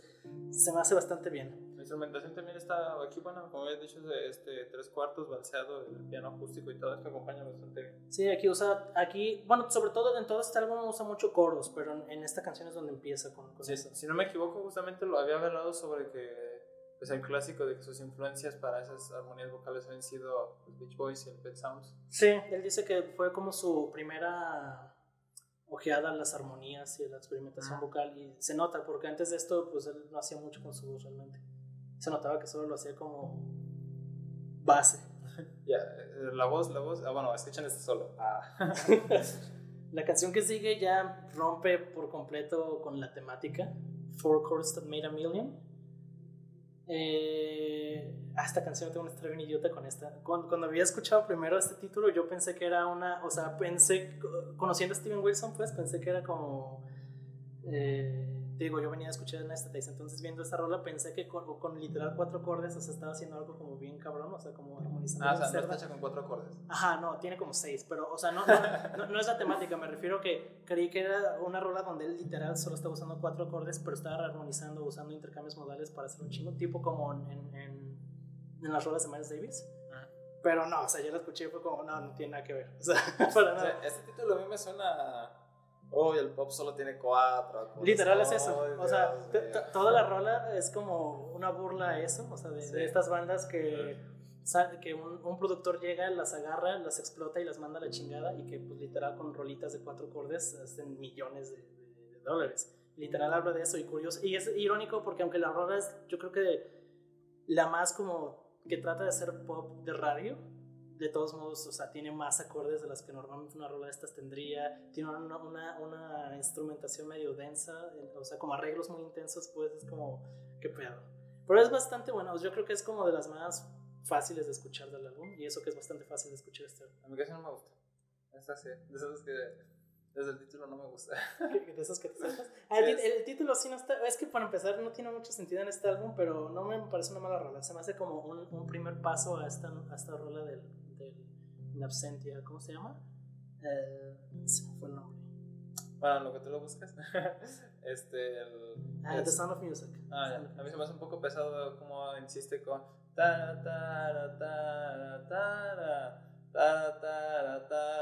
se me hace bastante bien instrumentación también está aquí, bueno, como habéis dicho, este, tres cuartos, balseado, el piano acústico y todo esto acompaña bastante bien. Sí, aquí usa, aquí, bueno, sobre todo en todo este álbum usa mucho coros, pero en, esta canción es donde empieza con, con eso. Si no me equivoco, justamente lo había hablado sobre que pues el clásico de que sus influencias para esas armonías vocales habían sido los Beach Boys y el Pet Sounds. Sí, él dice que fue como su primera ojeada a las armonías y la experimentación vocal y se nota porque antes de esto pues él no hacía mucho con su voz realmente se notaba que solo lo hacía como base. Ya, eh, la voz, la voz, ah, bueno, escuchan este solo. Ah. la canción que sigue ya rompe por completo con la temática. Four Chords That Made a Million. Eh, ah, esta canción tengo una historia bien idiota con esta. Cuando, cuando, había escuchado primero este título, yo pensé que era una. O sea, pensé. Conociendo a Steven Wilson, pues pensé que era como. Eh, digo, yo venía a escuchar en esta entonces viendo esta rola pensé que con, con, literal cuatro acordes, o sea, estaba haciendo algo como bien cabrón, o sea, como armonizando. Ah, o sea, no está hecha con cuatro acordes. Ajá, no, tiene como seis, pero, o sea, no, no, no, es la temática, me refiero que creí que era una rola donde él literal solo estaba usando cuatro acordes, pero estaba armonizando, usando intercambios modales para hacer un chingo, tipo como en, en, en las rolas de Miles Davis. Pero no, o sea, yo la escuché y fue como, no, no tiene nada que ver. O sea, para nada. este título a mí me suena oh, el pop solo tiene cuatro. Literal es eso. o sea, toda la rola es como una burla a eso, o sea, de, estas bandas que, que un, productor llega, las agarra, las explota y las manda a la chingada y que pues literal con rolitas de cuatro acordes hacen millones de, dólares. Literal habla de eso y curioso. Y es irónico porque aunque la rola es, yo creo que la más como que trata de ser pop de radio, de todos modos, o sea, tiene más acordes de las que normalmente una rola de estas tendría, tiene una, una, una, instrumentación medio densa, o sea, como arreglos muy intensos, pues es como, qué pedo. Pero es bastante bueno, yo creo que es como de las más fáciles de escuchar del álbum, y eso que es bastante fácil de escuchar este álbum. A mí casi no me gusta. Esta sí, de esas que desde el título no me gusta. ¿De esos que te saltas? Ah, el, título sí no está. Es que para empezar no tiene mucho sentido en este álbum, pero no me parece una mala rola. Se me hace como un, un primer paso a esta, a esta rola del, In Absentia, ¿cómo se llama? Eh, se me fue el nombre. Para lo que tú lo buscas. este, el. Ah, The Sound of Music. Ah, ya. A mí se me hace un poco pesado como insiste con. Ta, ta, ta, ta, ta, ta,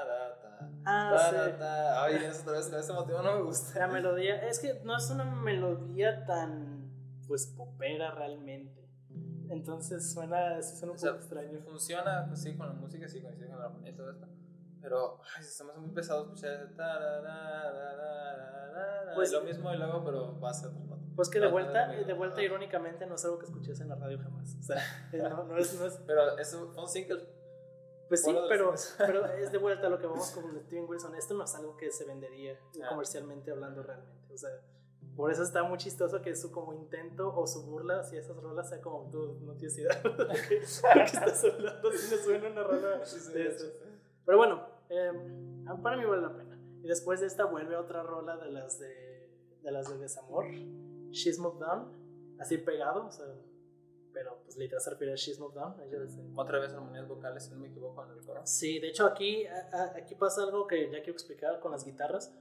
Ah, sí. Ay, eso otra vez, ese motivo no me gusta. La melodía, es que no es una melodía tan, pues, popera realmente. Entonces suena, suena un poco extraño. Funciona, pues sí, con la música, sí, coincide con la armonía y todo esto. Pero, ay, se me hace muy pesado escuchar pues, lo mismo y luego, pero va a ser otro Pues que de vuelta, de vuelta irónicamente no es algo que escuches en la radio jamás. O sea, no, no, es, no es... Pero es un single. Pues sí, pero, pero es de vuelta a lo que vamos con Steven Wilson. Esto no es algo que se vendería comercialmente hablando realmente. O sea, por eso está muy chistoso que su como intento o su burla hacia esas rolas sea como tú no tienes idea de qué, estás hablando si no suena una rola de. Pero bueno, em, para mí vale la pena. Y después de esta vuelve otra rola de las de, de las de Desamor, She's Moved On, así pegado, o sea, pero pues literal se refiere a She's Moved On. Otra vez armonías vocales, si no me equivoco, en el coro. Sí, de hecho aquí, aquí pasa algo que ya quiero explicar con las guitarras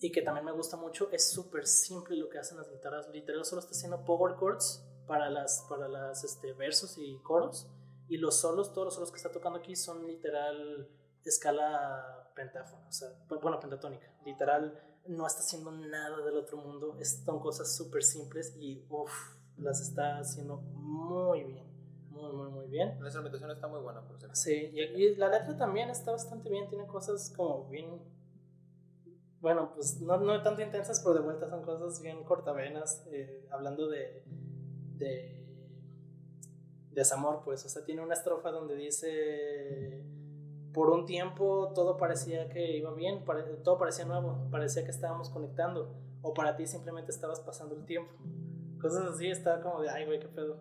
y que también me gusta mucho, es súper simple lo que hacen las guitarras. Literal, solo está haciendo power chords para las, para las este, versos y coros Y los solos, todos los solos que está tocando aquí son literal escala pentáfona, o sea, bueno, pentatónica. Literal, no está haciendo nada del otro mundo. Son cosas súper simples y uff, las está haciendo muy bien. Muy, muy, muy bien. La instrumentación está muy buena, por cierto. Sí, y, y la letra también está bastante bien. Tiene cosas como bien bueno, pues no, no tanto intensas, pero de vuelta son cosas bien cortavenas, eh, hablando de, de desamor, pues, o sea, tiene una estrofa donde dice, por un tiempo todo parecía que iba bien, todo parecía nuevo, parecía que estábamos conectando, o para ti simplemente estabas pasando el tiempo. Cosas así, estaba como de, ay, güey, qué pedo.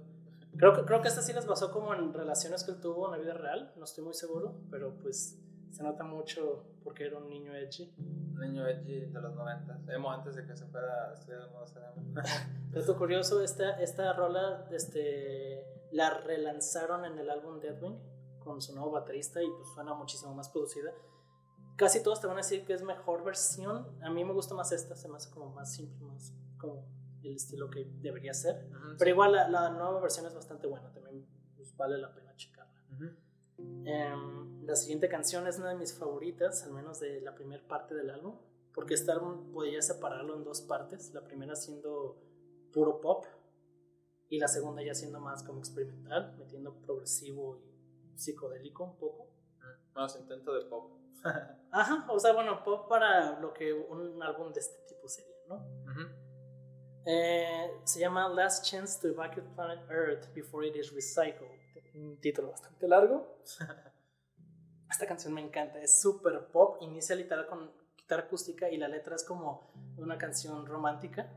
Creo que, creo que esta sí las basó como en relaciones que él tuvo en la vida real, no estoy muy seguro, pero pues se nota mucho porque era un niño edgy. Niño edgy de los 90, emo antes de que se fuera a estudiar el Zelanda. Dato curioso, esta, esta rola este, la relanzaron en el álbum Deadwing con su nuevo baterista y pues suena muchísimo más producida. Casi todos te van a decir que es mejor versión. A mí me gusta más esta, se me hace como más simple, más como el estilo que debería ser. Pero igual la, la, nueva versión es bastante buena, también pues, vale la pena checarla. Em, la siguiente canción es una de mis favoritas, al menos de la primera parte del álbum, porque este álbum podía separarlo en dos partes, la primera siendo puro pop y la segunda ya siendo más como experimental, metiendo progresivo y psicodélico un poco. Más intento de pop. Ajá, o sea, bueno, pop para lo que un álbum de este tipo sería, ¿no? eh, se llama Last Chance to Evacuate Planet Earth Before It Is Recycled un título bastante largo. Esta canción me encanta, es súper pop, inicia literal con guitarra acústica y la letra es como una canción romántica.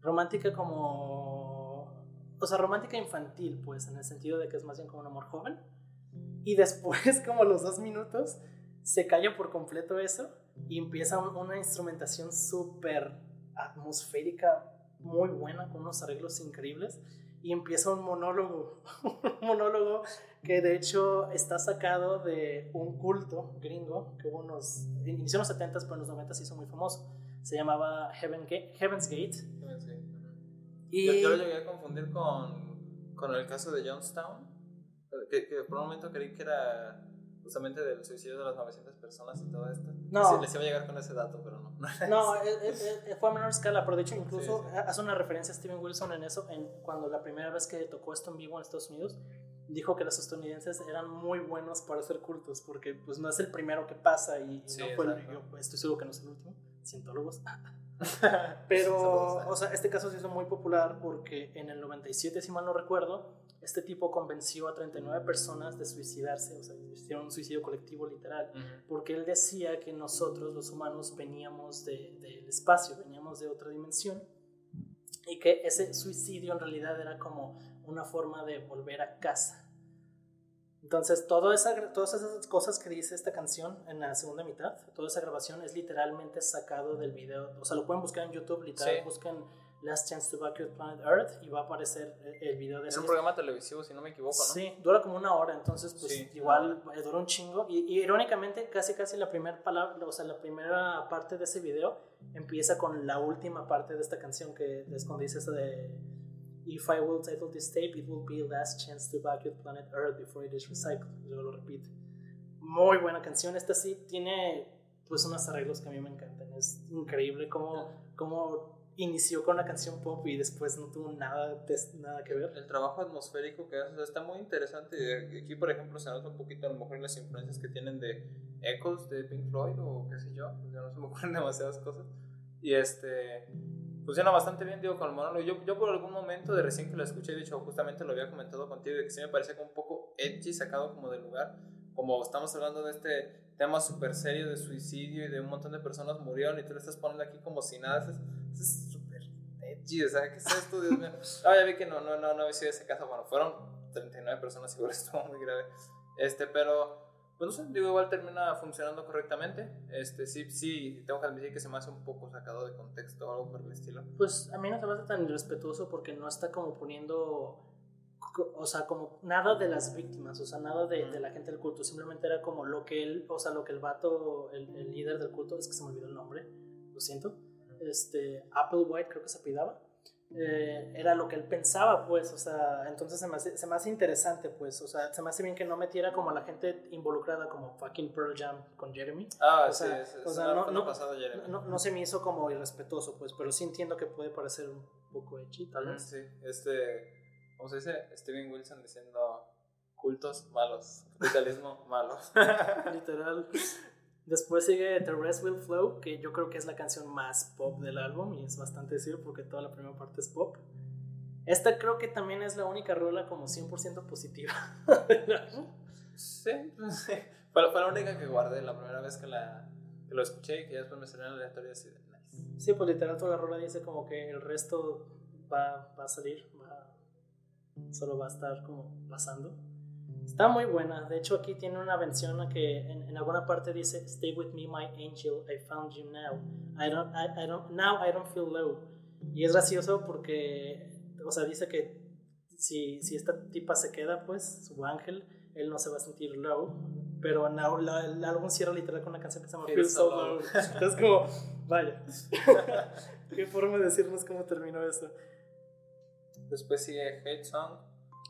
Romántica como... O sea, romántica infantil, pues, en el sentido de que es más bien como un amor joven. Y después, como los dos minutos, se calla por completo eso y empieza una instrumentación súper atmosférica, muy buena, con unos arreglos increíbles y empieza un monólogo, un monólogo que de hecho está sacado de un culto gringo que hubo unos, inició en los 70s, pero en los 90s se hizo muy famoso. Se llamaba Heaven Heaven's Gate. Heaven's Gate. Y... Yo, lo llegué a confundir con, con el caso de Johnstown, que, que por un momento creí que era justamente del suicidio de las 900 personas y todo esto. No. les iba a llegar con ese dato, pero no. no, eh, eh, eh, fue a menor escala, pero de hecho incluso hace una referencia a Steven Wilson en eso, en cuando la primera vez que tocó esto en vivo en Estados Unidos, dijo que los estadounidenses eran muy buenos para hacer cultos, porque pues no es el primero que pasa y, no fue el, yo estoy seguro que no es el último, cientólogos. pero, o sea, este caso se hizo muy popular porque en el 97, si mal no recuerdo, este tipo convenció a 39 personas de suicidarse, o sea, hicieron un suicidio colectivo literal, porque él decía que nosotros los humanos veníamos del espacio, veníamos de otra dimensión, y que ese suicidio en realidad era como una forma de volver a casa. Entonces, esa, todas esas cosas que dice esta canción en la segunda mitad, toda esa grabación es literalmente sacado del video. O sea, lo pueden buscar en YouTube, literal, busquen Last Chance to Evacuate Planet Earth y va a aparecer el video de Es un programa televisivo, si no me equivoco, ¿no? Sí, dura como una hora, entonces pues igual eh, dura un chingo. Y, irónicamente, casi casi la primera palabra, o sea, la primera parte de ese video empieza con la última parte de esta canción que es cuando dice eso de If I will title this tape, it will be Last Chance to Evacuate Planet Earth before it is recycled. Y luego lo repite. Muy buena canción, esta sí tiene pues unos arreglos que a mí me encantan. Es increíble cómo, cómo inició con la canción pop y después no tuvo nada, nada que ver. El trabajo atmosférico que hace está muy interesante. Aquí, por ejemplo, se nota un poquito a lo mejor las influencias que tienen de Echoes de Pink Floyd o qué sé yo, pues ya no se me ocurren demasiadas cosas. Y este funciona bastante bien, digo, con el monólogo. Yo, yo por algún momento de recién que lo escuché, de hecho, justamente lo había comentado contigo, de que sí me parece como un poco edgy, sacado como del lugar. Como estamos hablando de este tema súper serio de suicidio y de un montón de personas murieron y tú le estás poniendo aquí como si nada. Es, es o sea, ¿qué es esto? Dios mío. Ah, ya vi que no, no, no, no había sido ese caso. Bueno, fueron 39 personas, igual estuvo muy grave. Este, pero, pues no sé, digo, igual termina funcionando correctamente. Este, sí, sí, tengo que admitir que se me hace un poco sacado de contexto o algo por el estilo. Pues a mí no se me hace tan irrespetuoso porque no está como poniendo o sea, como nada de las víctimas, o sea, nada de, de, la gente del culto, simplemente era como lo que él, o sea, lo que el vato, el, el líder del culto, es que se me olvidó el nombre, lo siento, este, Applewhite creo que se apidaba, eh, era lo que él pensaba, pues, o sea, entonces se me, hace, se me hace interesante, pues, o sea, se me hace bien que no metiera como a la gente involucrada como fucking Pearl Jam con Jeremy. Ah, O sí, sea, es, o sea, no- no-. No, no se me hizo como irrespetuoso, pues, pero sí entiendo que puede parecer un poco edgy, tal vez. Sí, este, ¿cómo se dice? Steven Wilson diciendo cultos malos, capitalismo malo. Literal. Después sigue The Rest Will Flow, que yo creo que es la canción más pop del álbum y es bastante decir porque toda la primera parte es pop. Esta creo que también es la única rola como 100% positiva del álbum. Sí, sí. Fue, fue la única que guardé la primera vez que, la, que lo escuché y que después me salió en la aleatoria así de nice. Sí, pues literal toda la rola dice como que el resto va, va a salir, va- solo va a estar como pasando. Está muy buena, de hecho aquí tiene una mención a que en, en alguna parte dice Stay with me my angel, I found you now. I don't, I, I don't, now I don't feel low. Y es gracioso porque, o sea, dice que si, si esta tipa se queda, pues, su ángel, él no se va a sentir low. Pero now, la- el álbum cierra literal con una canción que se llama Feel Feel So So Low. Low. Es como, vaya. Qué forma de decirnos cómo terminó eso. Después sigue Hate Song.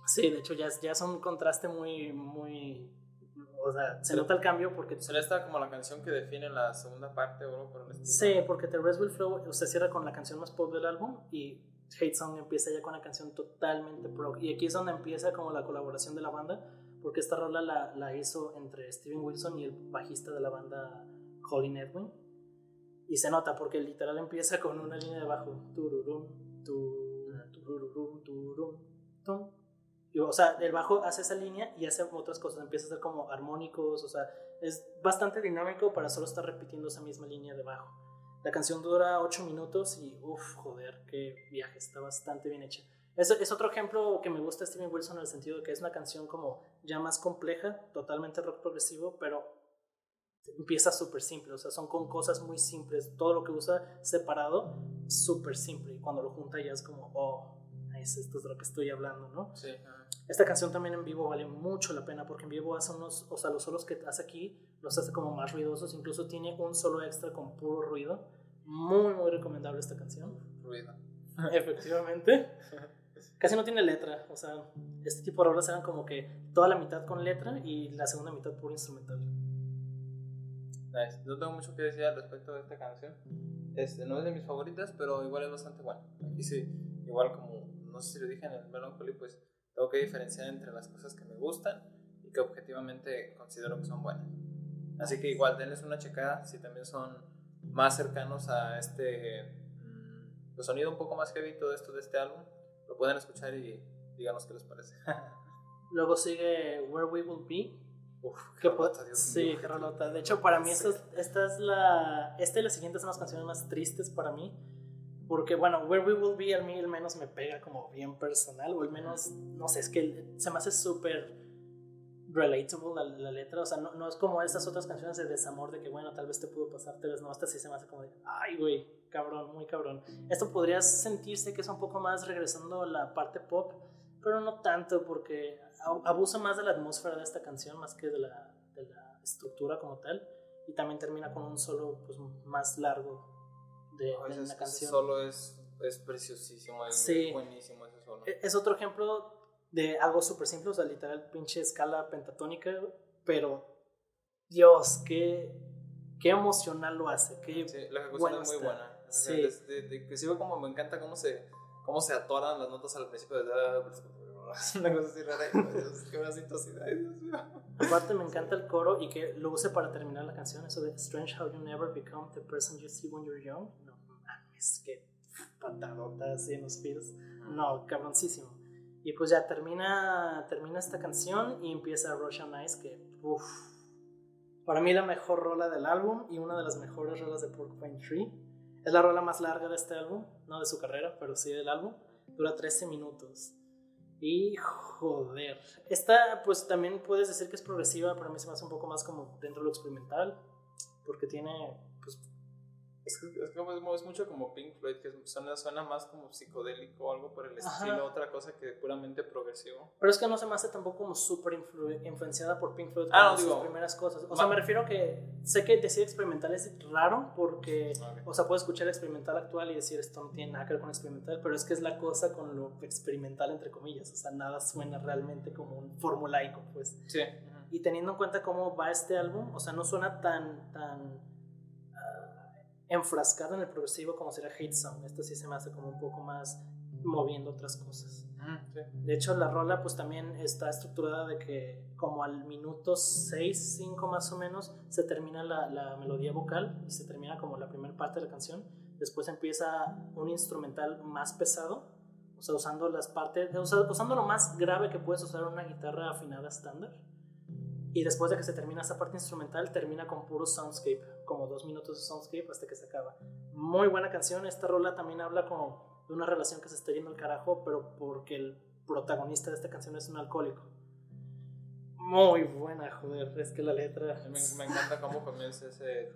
Sí, de hecho ya, es- ya es un contraste muy, muy... O sea, se nota el cambio porque... Será esta como la canción que define la segunda parte o algo por el estilo. Sí, porque The Rest Will Flow o sea, cierra con la canción más pop del álbum y Hate Song empieza ya con una canción totalmente pro. Y aquí es donde empieza como la colaboración de la banda, porque esta rola la, la hizo entre Steven Wilson y el bajista de la banda Colin Edwin. Y se nota porque literal empieza con una línea de bajo. Tururum, tu, tururum, turum, tum. O sea, el bajo hace esa línea y hace otras cosas. Empieza a ser como armónicos, o sea, es bastante dinámico para solo estar repitiendo esa misma línea de bajo. La canción dura 8 minutos y uff, joder, qué viaje, está bastante bien hecha. Es, es otro ejemplo que me gusta Steven Wilson en el sentido de que es una canción como ya más compleja, totalmente rock progresivo, pero empieza súper simple, o sea, son con cosas muy simples. Todo lo que usa separado, súper simple. Y cuando lo junta ya es como, oh, nice, esto es de lo que estoy hablando, ¿no? Sí. Esta canción también en vivo vale mucho la pena porque en vivo hace unos, o sea, los solos que hace aquí los hace como más ruidosos, incluso tiene un solo extra con puro ruido. Muy, muy recomendable esta canción. Ruido. Efectivamente. Casi no tiene letra, o sea, este tipo de rolas eran como que toda la mitad con letra y la segunda mitad puro instrumental. Nice. No tengo mucho que decir al respecto de esta canción. Este, no es de mis favoritas, pero igual es bastante buena. Aquí sí, igual como, no sé si lo dije en el Melancholy, pues tengo que diferenciar entre las cosas que me gustan y que objetivamente considero que son buenas. Así que igual denles una checada si también son más cercanos a este mm, pues, sonido un poco más heavy todo esto de este álbum. Lo pueden escuchar y díganos qué les parece. Luego sigue Where We Will Be. Uf, qué rolota, Dios sí, qué rolota. De hecho, para mí esta es, esta es la... Esta y la siguiente son las canciones más tristes para mí. Porque, bueno, Where We Will Be a mí al menos me pega como bien personal. O al menos, no sé, es que se me hace súper relatable la, la letra. O sea, no, no es como estas otras canciones de desamor de que, bueno, tal vez te pudo pasar, tal vez no. Esta sí se me hace como de, ay, güey, cabrón, muy cabrón. Esto podría sentirse que es un poco más regresando a la parte pop, pero no tanto porque abusa más de la atmósfera de esta canción más que de la, de la estructura como tal. Y también termina con un solo pues, más largo de, No, de ese- una ese canción. solo es, es preciosísimo, es Sí. buenísimo ese solo. E- Es otro ejemplo de algo súper simple, o sea, literal, pinche escala pentatónica, pero Dios, qué, qué emocional lo hace. Qué, Sí, la ejecución es muy está. buena. O sea, Sí. de- de- de- inclusive como me encanta cómo se, cómo se atoran las notas al principio. De, es una cosa así rara. y, Dios, qué me siento así. Ay, Dios mío. Aparte me encanta el coro y que lo use para terminar la canción, eso de Strange how you never become the person you see when you're young. No mames, qué patadota así en los feels. No, cabroncísimo. Y pues ya termina, termina esta canción y empieza Russian Eyes, que uff, para mí la mejor rola del álbum y una de las mejores rolas de Porcupine Tree. Es la rola más larga de este álbum, no de su carrera, pero sí del álbum. Dura 13 minutos. Y joder, esta pues también puedes decir que es progresiva, para mí se me hace un poco más como dentro de lo experimental, porque tiene Es, es, como, es mucho como Pink Floyd, que suena, suena más como psicodélico o algo por el estilo, otra cosa que puramente progresivo. Pero es que no se me hace tampoco como súper influenciada por Pink Floyd ah, no, sus primeras cosas. O sea, me refiero que sé que decir experimental es raro porque, o sea, puedo escuchar el experimental actual y decir esto no tiene nada que ver con experimental, pero es que es la cosa con lo experimental, entre comillas. O sea, nada suena realmente como un formulaico, pues. Sí. Y teniendo en cuenta cómo va este álbum, o sea, no suena tan, tan enfrascado en el progresivo como será Hate Song. Esto sí se me hace como un poco más moviendo otras cosas. De hecho, la rola pues también está estructurada de que como al minuto 6, 5 más o menos, se termina la, la melodía vocal y se termina como la primera parte de la canción. Después empieza un instrumental más pesado, o sea, usando las partes, usando lo más grave que puedes usar una guitarra afinada estándar y después de que se termina esa parte instrumental, termina con puro soundscape, como dos minutos de soundscape hasta que se acaba. Muy buena canción. Esta rola también habla como de una relación que se está yendo al carajo, pero porque el protagonista de esta canción es un alcohólico. Muy buena, joder, es que la letra. Me, me encanta cómo comienza ese.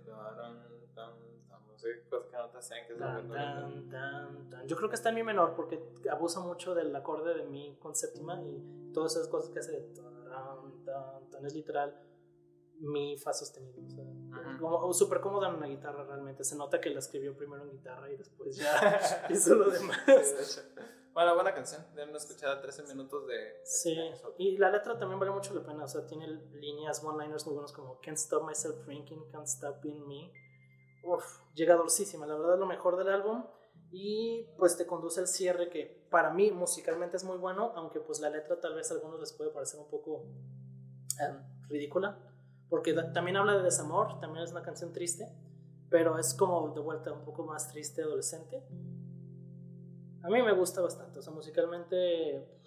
Yo creo que está en mi menor porque abusa mucho del acorde de mi con séptima y todas esas cosas que hace tan, es literal mi fa sostenido. O sea, súper cómoda en una guitarra realmente. Se nota que la escribió primero en guitarra y después ya hizo lo demás. bueno, buena canción. Deben escuchar 13 minutos de. Sí, y la letra también vale mucho la pena. O sea, tiene líneas, one-liners muy buenos como Can't Stop Myself Drinking, Can't Stop Being Me. Uf, llega dulcísima. La verdad, lo mejor del álbum. Y pues te conduce al cierre que para mí musicalmente es muy bueno, aunque pues la letra tal vez a algunos les puede parecer un poco em, ridícula, porque también habla de desamor, también es una canción triste, pero es como de vuelta un poco más triste, adolescente. A mí me gusta bastante, o sea, musicalmente...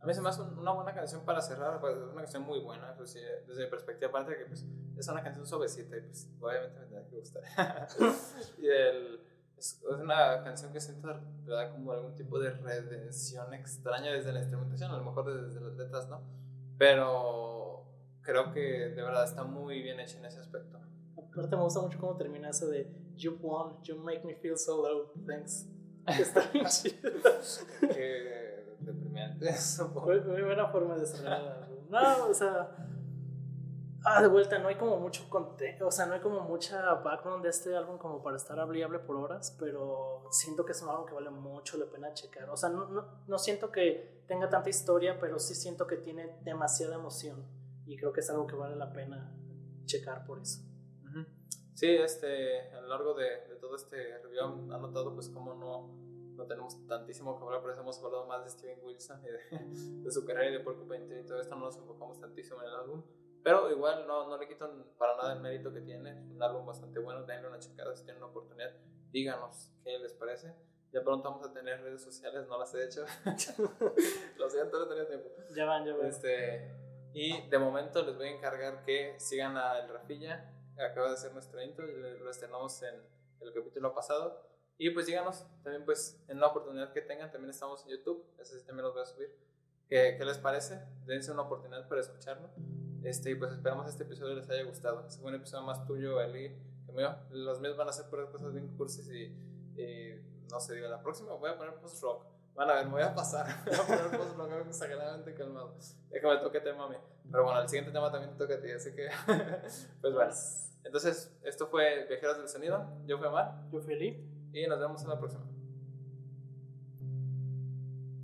A mí se me hace una buena canción para cerrar, pues, es una canción muy buena, pues, desde mi perspectiva, aparte de que pues, es una canción suavecita y pues obviamente me tendrá que gustar. y el es, una canción que siento da como algún tipo de redención extraña desde la instrumentación, a lo mejor desde las letras, ¿no? Pero creo que de verdad está muy bien hecha en ese aspecto. Aparte me gusta mucho cómo termina eso de You won, you make me feel so low, thanks. Está bien chido. Qué deprimente eso. Muy, muy buena forma de cerrar. No, o sea Ah, de vuelta, no hay como mucho contexto, o sea, no hay como mucha background de este álbum como para estar hable por horas, pero siento que es un álbum que vale mucho la pena checar. O sea, no, no, no siento que tenga tanta historia, pero sí siento que tiene demasiada emoción y creo que es algo que vale la pena checar por eso. Sí, este, a lo largo de, de todo este review han notado pues como no, no tenemos tantísimo que hablar, por eso hemos hablado más de Steven Wilson y de, de su carrera y de Porcupine Tree y todo esto, no nos enfocamos tantísimo en el álbum. Pero igual no, no le quitan para nada el mérito que tiene. Es un álbum bastante bueno. Denle una checada si tienen una oportunidad. Díganos qué les parece. Ya pronto vamos a tener redes sociales, no las he hecho. Lo siento, no tenía tiempo. Ya van, ya van. Este, y de momento les voy a encargar que sigan a El Rafilla. Acaba de ser nuestro intro, lo estrenamos en el capítulo pasado. Y pues díganos también pues en la oportunidad que tengan, también estamos en YouTube, ese sí también los voy a subir. ¿Qué, qué les parece? Dense una oportunidad para escucharlo. Este, y pues esperamos este episodio les haya gustado. Es un episodio más tuyo, Eli, que mío. Los míos van a ser puras cosas bien cursis y, no sé, digo, la próxima voy a poner post-rock. Van a ver, me voy a pasar. Voy a poner post-rock exageradamente calmado. Déjame toque tema a mí. Pero bueno, el siguiente tema también te toca a ti, así que, pues bueno. Entonces, esto fue Viajeros del Sonido. Yo fui Amar. Yo fui Eli. Y nos vemos en la próxima.